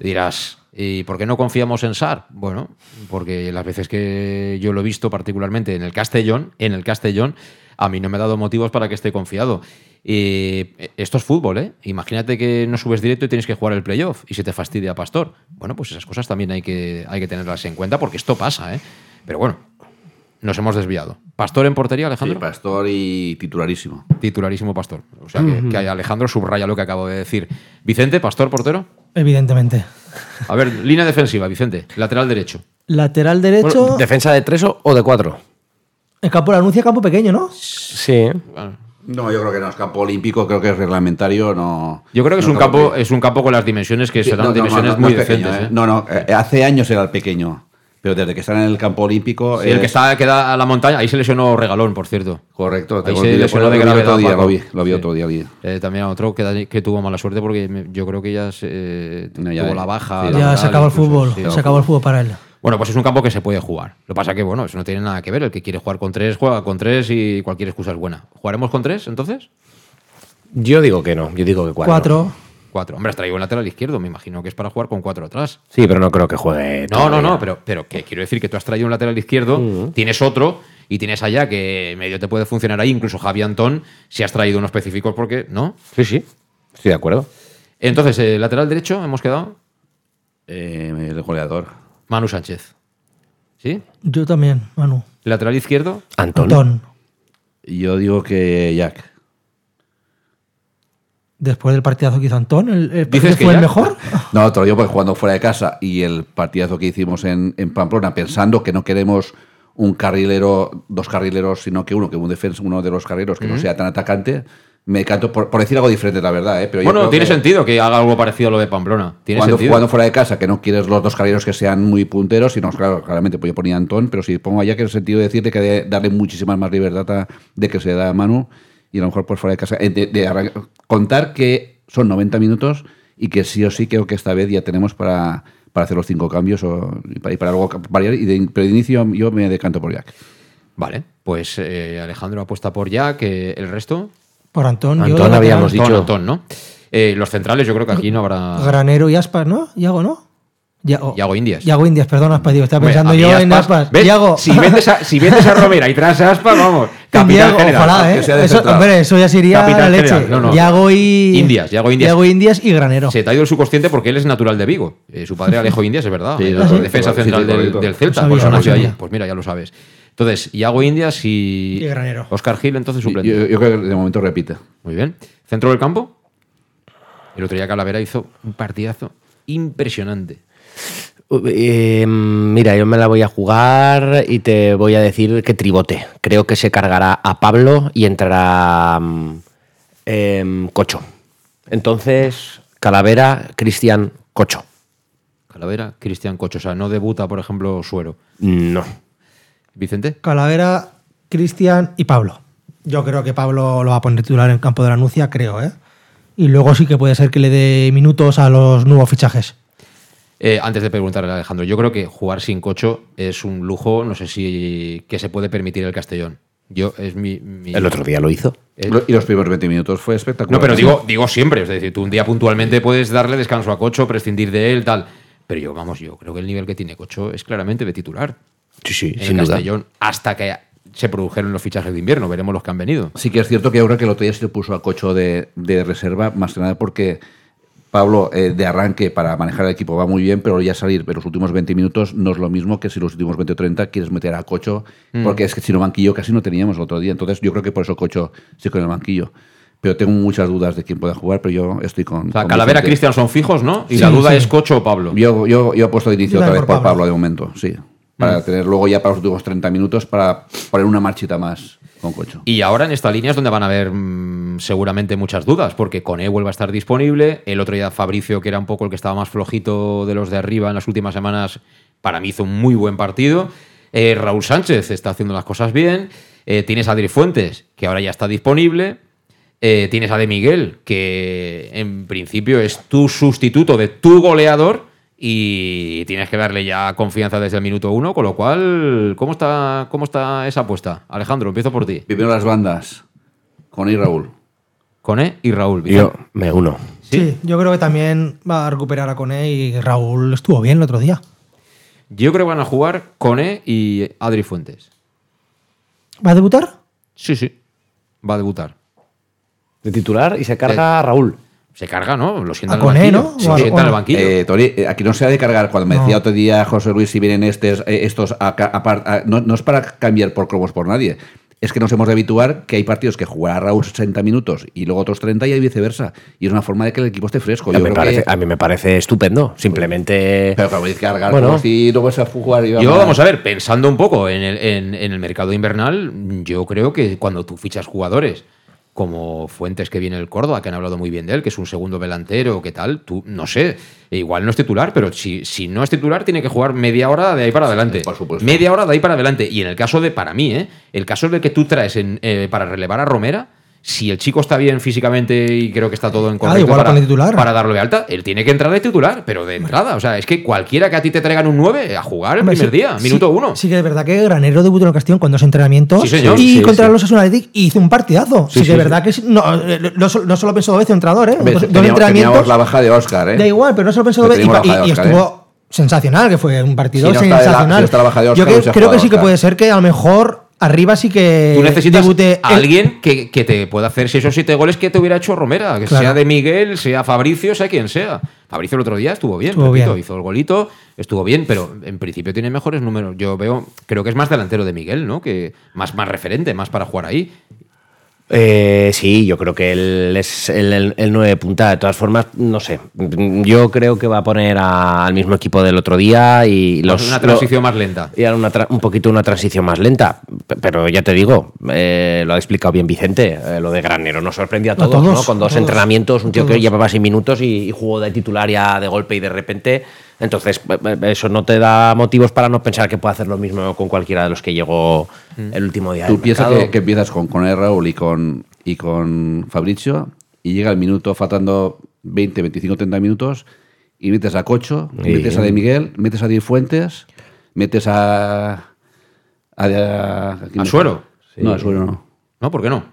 Dirás, ¿y por qué no confiamos en Sar? Bueno, porque las veces que yo lo he visto, particularmente en el Castellón, en el Castellón, a mí no me ha dado motivos para que esté confiado. Y esto es fútbol, ¿eh? Imagínate que no subes directo y tienes que jugar el playoff y se te fastidia Pastor. Bueno, pues esas cosas también hay que, hay que tenerlas en cuenta porque esto pasa, ¿eh? Pero bueno, nos hemos desviado. ¿Pastor en portería, Alejandro? Sí, Pastor y titularísimo. Titularísimo Pastor. O sea, que, Alejandro subraya lo que acabo de decir. Vicente, Pastor, portero. Evidentemente. A ver, línea defensiva, Vicente. Lateral derecho. Lateral derecho. Bueno, ¿Defensa de tres o o de cuatro? el campo la anuncia campo pequeño, ¿no? Sí. No, yo creo que no es campo olímpico, creo que es reglamentario, no. Yo creo que es un campo, que- es un campo con las dimensiones que Sí, serán no, no, dimensiones no, no muy pequeño, decentes. ¿eh? ¿eh? No, no, eh, hace años era el pequeño. Pero desde que están en el campo olímpico. Sí, el es- que está, queda a la montaña, ahí se lesionó Regalón, por cierto. Correcto, Ahí se lesionó de lo vi gravedad. otro día, lo vi, lo vi Sí. otro día, vi. Eh, también a otro que, que tuvo mala suerte porque yo creo que ya se, eh, No, ya- tuvo la baja. sí, la Ya moral se acabó el fútbol. sí. se acabó el fútbol para él. Bueno, pues es un campo que se puede jugar. Lo que pasa que, bueno, eso no tiene nada que ver. El que quiere jugar con tres, juega con tres y cualquier excusa es buena. ¿Jugaremos con tres, entonces? Yo digo que no, yo digo que cuatro. Cuatro. Cuatro. Hombre, has traído un lateral izquierdo. Me imagino que es para jugar con cuatro atrás. Sí, pero no creo que juegue. No, no, todavía. no, pero, pero que quiero decir que tú has traído un lateral izquierdo, tienes otro y tienes allá que medio te puede funcionar ahí, incluso Javi Antón, si has traído unos específicos porque, ¿no? Sí, sí. Estoy de acuerdo. Entonces, eh, lateral derecho, hemos quedado Eh, el goleador. Manu Sánchez. ¿Sí? Yo también, Manu. Lateral izquierdo, Antón. Antón. Yo digo que Jack. Después del partidazo que hizo Antón, ¿el, el ¿Dices que fue ya? el mejor? No, te lo digo porque jugando fuera de casa y el partidazo que hicimos en, en Pamplona, pensando que no queremos un carrilero, dos carrileros, sino que uno, que un defensa, uno de los carrileros que no sea tan atacante, me canto por, por decir algo diferente, la verdad. ¿eh? Pero bueno, tiene que sentido que haga algo parecido a lo de Pamplona. Tiene Cuando sentido. jugando fuera de casa, que no quieres los dos carrileros que sean muy punteros, sino, claro, claramente pues yo ponía a Antón, pero si pongo a Jack en el sentido de decirle que de darle muchísima más libertad a- de que se da a Manu y a lo mejor por fuera de casa, eh, de, de contar que son 90 minutos y que sí o sí creo que esta vez ya tenemos para, para hacer los cinco cambios o, y para, y para luego variar. Y de, pero de inicio yo me decanto por Jack. Vale, pues eh, Alejandro apuesta por Jack, eh, el resto. Por Antón. yo Antón habíamos Antón, dicho. Antón, ¿no? Eh, los centrales, yo creo que aquí no habrá. Granero y Aspas, ¿no? Yago, ¿no? Yago, Yago Indias. Yago Indias, perdón, Aspas, digo, estaba Hombre, pensando mí yo en Aspas- Aspas. ¿ves? Yago. Si vendes, a, si vendes a Romera y traes a Aspas, vamos. Capitán Yago, general. ojalá, ¿eh? que sea de Eso, hombre, eso ya sería Capitán la leche. general, no, no. Yago y. Indias, Yago Indias. Yago Indias y Granero. Se te ha ido el subconsciente porque él es natural de Vigo. Eh, su padre Alejo Indias, es verdad. Sí, Eh, sí. defensa Sí, central del, Celta. Por eso nació sabía. Pues mira, ya lo sabes. Entonces, Iago Indias y. Y Granero. Oscar Gil, entonces Yo, suplente. yo creo que de momento repite. Muy bien. Centro del campo. El otro día Calavera hizo un partidazo impresionante. Eh, mira, yo me la voy a jugar y te voy a decir que tribote. Creo que se cargará a Pablo y entrará mm, em, Cocho. Entonces, Calavera, Cristian, Cocho. Calavera, Cristian Cocho. O sea, no debuta, por ejemplo, Suero. No. Vicente. Calavera, Cristian y Pablo. Yo creo que Pablo lo va a poner titular en el campo de la Nucia, creo, ¿eh? Y luego sí que puede ser que le dé minutos a los nuevos fichajes. Eh, antes de preguntarle a Alejandro, yo creo que jugar sin Cocho es un lujo, no sé si que se puede permitir el Castellón. Yo es mi, mi- El otro día lo hizo. Eh, Y los primeros 20 minutos fue espectacular. No, pero digo, digo siempre, es decir, tú un día puntualmente puedes darle descanso a Cocho, prescindir de él, tal. Pero yo, vamos, yo creo que el nivel que tiene Cocho es claramente de titular. Sí, sí, en sin el duda. Castellón, hasta que se produjeron los fichajes de invierno, veremos los que han venido. Sí que es cierto que ahora que el otro día se le puso a Cocho de, de reserva, más que nada porque Pablo eh, de arranque para manejar el equipo va muy bien, pero ya salir en los últimos 20 minutos no es lo mismo que si los últimos 20 o 30 quieres meter a Cocho, Mm. porque es que si no banquillo casi no teníamos el otro día. Entonces yo creo que por eso Cocho sí con el banquillo. Pero tengo muchas dudas de quién pueda jugar, pero yo estoy con... O sea, con Calavera. Cristian son fijos, ¿no? Y Sí, la duda sí. es Cocho o Pablo. Yo, yo, yo he puesto de inicio otra vez por por Pablo. Pablo de momento, sí. Mm. Para tener luego ya para los últimos 30 minutos para poner una marchita más Y ahora en esta línea es donde van a haber mm, seguramente muchas dudas, porque Cone vuelve a estar disponible. El otro día Fabricio, que era un poco el que estaba más flojito de los de arriba en las últimas semanas, para mí hizo un muy buen partido. Eh, Raúl Sánchez está haciendo las cosas bien. Eh, tienes a Adri Fuentes, que ahora ya está disponible. Eh, tienes a De Miguel, que en principio es tu sustituto de tu goleador. Y tienes que darle ya confianza desde el minuto uno, con lo cual, ¿cómo está, cómo está esa apuesta? Alejandro, empiezo por ti. Primero las bandas, con y Raúl. Cone y Raúl. Yo me uno. ¿Sí? yo creo que también va a recuperar a Cone y Raúl estuvo bien el otro día. Yo creo que van a jugar Cone y Adri Fuentes. ¿Va a debutar? Sí, sí. Va a debutar. De titular y se carga a Raúl. Se carga, ¿no? Lo sienta A en el banquillo. ¿no? Se O a- sienta o en el banquillo. Eh, Tori, eh, aquí no se ha de cargar. Cuando me No. decía otro día José Luis, si vienen estes, eh, estos, a ca- a par- a- no, no es para cambiar por cromos por nadie. Es que nos hemos de habituar que hay partidos que jugará Raúl 60 minutos y luego otros 30 y viceversa. Y es una forma de que el equipo esté fresco. A Yo mí, me creo parece, que- a mí me parece estupendo. Simplemente. Pero claro, hay que cargar Bueno. como si no vas a jugar. y Yo, vamos a ver, pensando un poco en el, en- en el mercado invernal, yo creo que cuando tú fichas jugadores como Fuentes que viene del Córdoba, que han hablado muy bien de él, que es un segundo delantero, ¿qué tal? Tú, no sé, igual no es titular, pero si, si no es titular, tiene que jugar media hora de ahí para adelante. por supuesto. Media hora de ahí para adelante. Y en el caso de, para mí, ¿eh? el caso de que tú traes en, eh, para relevar a Romera, si el chico está bien físicamente y creo que está todo en Ah, correcto igual para, titular. para darlo de alta, él tiene que entrar de titular, pero de entrada. O sea, es que cualquiera que a ti te traigan un 9 a jugar el Hombre, primer sí- día, minuto uno. Sí, que es verdad que Granero debutó en el Castellón con dos entrenamientos Sí, señor. y contra los Osasuna Athletic hizo un partidazo. Sí, Sí, que es verdad que no, eh, no, solo- no solo pensó dos veces entrenador, ¿eh? Dos, dos teníamos, entrenamientos. teníamos la baja de Oscar, ¿eh? Da igual, pero no solo pensó dos veces y, de estuvo sensacional, que fue un partido Si no está de la- sensacional. si no está la baja de Yo que- creo que sí que puede ser que a lo mejor arriba sí que Tú necesitas debute a el- alguien que, que te pueda hacer 6 o 7 goles que te hubiera hecho Romera, que Claro. sea de Miguel, sea Fabricio, sea quien sea. Fabricio el otro día estuvo bien, Estuvo repito, bien. hizo el golito, estuvo bien, pero en principio tiene mejores números. Yo veo, creo que es más delantero de Miguel, ¿no? Que más, más referente, más para jugar ahí. Eh, sí, yo creo que él es el, el, el 9 de punta. De todas formas, no sé. Yo creo que va a poner a- al mismo equipo del otro día y los. una transición más lenta. Y hará una un poquito una transición más lenta. Pero ya te digo, eh, lo ha explicado bien Vicente. eh, lo de Granero nos sorprendió a todos, todos, ¿no? Con dos todos, entrenamientos, un tío que llevaba seis minutos y, y jugó de titular ya de golpe y de repente. Entonces, eh, eh, eso no te da motivos para no pensar que puede hacer lo mismo con cualquiera de los que llegó el último día. Tú piensas que, que empiezas con, con Raúl y con, y con Fabricio y llega el minuto faltando 20, 25, 30 minutos y metes a Cocho, Sí. metes a De Miguel, metes a Di Fuentes, metes a... A, a, ¿A Suero? No, a Suero no. ¿No? ¿Por qué no?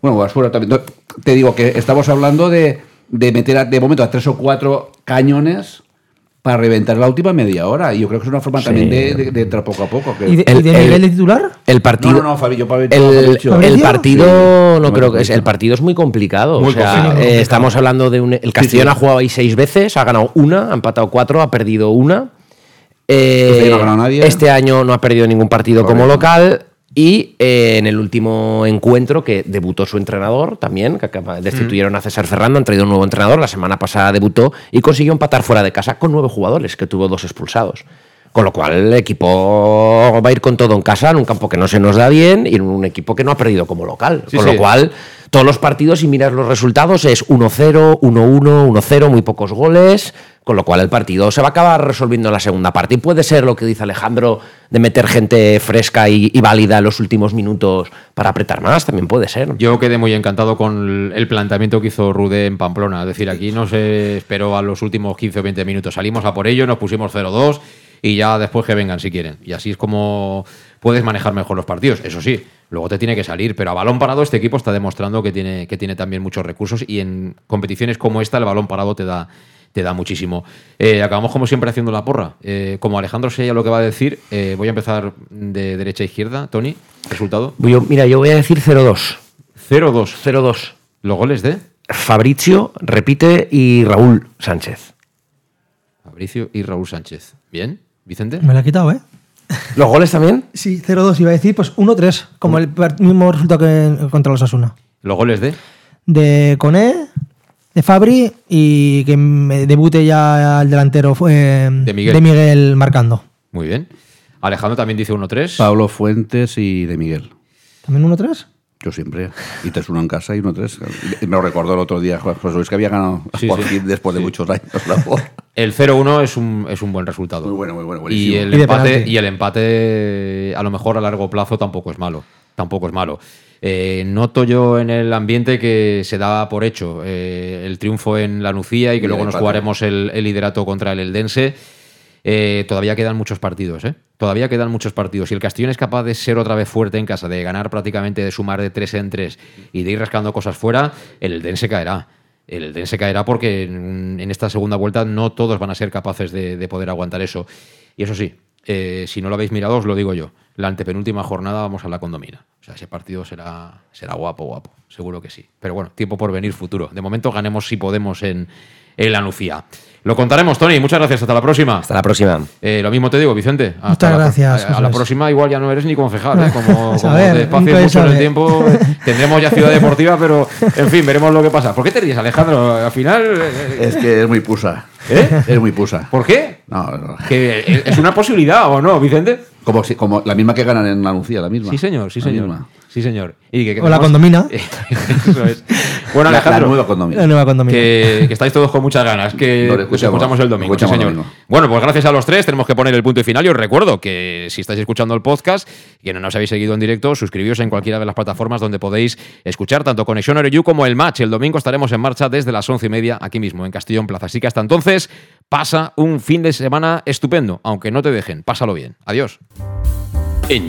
Bueno, a Suero también. No, te digo que estamos hablando de, de meter a- de momento a tres o cuatro cañones para reventar la última media hora. Y yo creo que es una forma Sí. también de, de- de entrar poco a poco. que- ¿Y de, El- y de el- de titular? El partido. No, no, no, El, partido Sí. no creo que es el partido es muy complicado. Muy o sea, complicado. eh, estamos hablando de un el Castellón sí. ha jugado ahí seis veces, ha ganado una, ha empatado cuatro, ha perdido una. Eh, Este año no ha nadie. este año no ha perdido ningún partido como local. Y eh, en el último encuentro que debutó su entrenador también, que acaba- destituyeron a César Ferrando, han traído un nuevo entrenador, la semana pasada debutó y consiguió empatar fuera de casa con nueve jugadores, que tuvo dos expulsados. Con lo cual el equipo va a ir con todo en casa, en un campo que no se nos da bien y en un equipo que no ha perdido como local. Sí, con sí. lo cual, todos los partidos, si miras los resultados, es 1-0, 1-1, 1-0, muy pocos goles. Con lo cual el partido se va a acabar resolviendo en la segunda parte. Y puede ser lo que dice Alejandro de meter gente fresca y, y válida en los últimos minutos para apretar más, también puede ser. Yo quedé muy encantado con el planteamiento que hizo Rude en Pamplona. Es decir, aquí no se esperó a los últimos 15 o 20 minutos. Salimos a por ello, nos pusimos 0-2 y ya después que vengan si quieren. Y así es como puedes manejar mejor los partidos. Eso sí, luego te tiene que salir. Pero a balón parado este equipo está demostrando que tiene, que tiene también muchos recursos y en competiciones como esta el balón parado te da, te da muchísimo. Eh, acabamos como siempre haciendo la porra. Eh, como Alejandro sé ya lo que va a decir, eh, voy a empezar de derecha a izquierda. Tony, resultado. Yo- mira, yo voy a decir 0-2. 0-2. 0-2. ¿Los goles de? Fabricio, repite, y Raúl Sánchez. Fabricio y Raúl Sánchez. ¿Bien? ¿Vicente? Me lo ha quitado, ¿eh? ¿Los goles también? Sí, 0-2 iba a decir, pues 1-3, como el mismo resultado que contra los Asuna. ¿Los goles de? De Coné, de Fabri y que me debute ya el delantero fue De Miguel. marcando. Muy bien. Alejandro también dice 1-3. Pablo Fuentes y de Miguel. ¿También 1-3? Yo siempre. Y 3-1 en casa y 1-3. Y Me lo recordó el otro día José Luis que había ganado Sí, por sí. fin después de muchos años. la por- El 0-1 es un, es un buen resultado. Muy bueno, muy bueno, y buenísimo. el, Y empate, y el empate, a lo mejor a largo plazo, tampoco es malo. Tampoco es malo. Eh, noto yo en el ambiente que se da por hecho eh, el triunfo en la Nucía y que Y luego nos jugaremos el, el liderato contra el Eldense. Eh, todavía quedan muchos partidos, ¿eh? Todavía quedan muchos partidos. Si el Castellón es capaz de ser otra vez fuerte en casa, de ganar prácticamente, de sumar de tres en tres y de ir rascando cosas fuera, el Eldense caerá. El Eldense caerá porque en, esta segunda vuelta no todos van a ser capaces de, de poder aguantar eso. Y eso sí, eh, si no lo habéis mirado, os lo digo yo. La antepenúltima jornada vamos a la condomina. O sea, ese partido será, será guapo, guapo. Seguro que sí. Pero bueno, tiempo por venir futuro. De momento ganemos si podemos en, en la Nucía. Lo contaremos, Tony. Muchas gracias. Hasta la próxima. Hasta la próxima. Eh, lo mismo te digo, Vicente. Hasta Muchas la- gracias, A, a la próxima igual ya no eres ni concejal, ¿eh? como, como ver, nunca se mucho en el tiempo. Tendremos ya ciudad deportiva, pero en fin, veremos lo que pasa. ¿Por qué te ríes, Alejandro? Al final. eh, Es que es muy pusa. ¿Eh? Es muy pusa. ¿Por qué? No, no. Que es una posibilidad o no, Vicente. Como, si- como la misma que ganan en la Lucía, la misma. Sí, señor, sí, La señor. misma. Sí, señor. Y que O la condomina. Eso es. Bueno, La- Alejandro. la nueva condomina. La nueva condomina. Que, que estáis todos con muchas ganas, que escuchamos. escuchamos el domingo. Lo escuchamos sí, señor. el domingo. Bueno, pues gracias a los tres tenemos que poner el punto y final. Y os recuerdo que si estáis escuchando el podcast y no nos habéis seguido en directo, suscribíos en cualquiera de las plataformas donde podéis escuchar tanto Conexión You como el match. El domingo estaremos en marcha desde las once y media aquí mismo en Castellón Plaza. Así que hasta entonces, pasa un fin de semana estupendo, aunque no te dejen. Pásalo bien. Adiós. En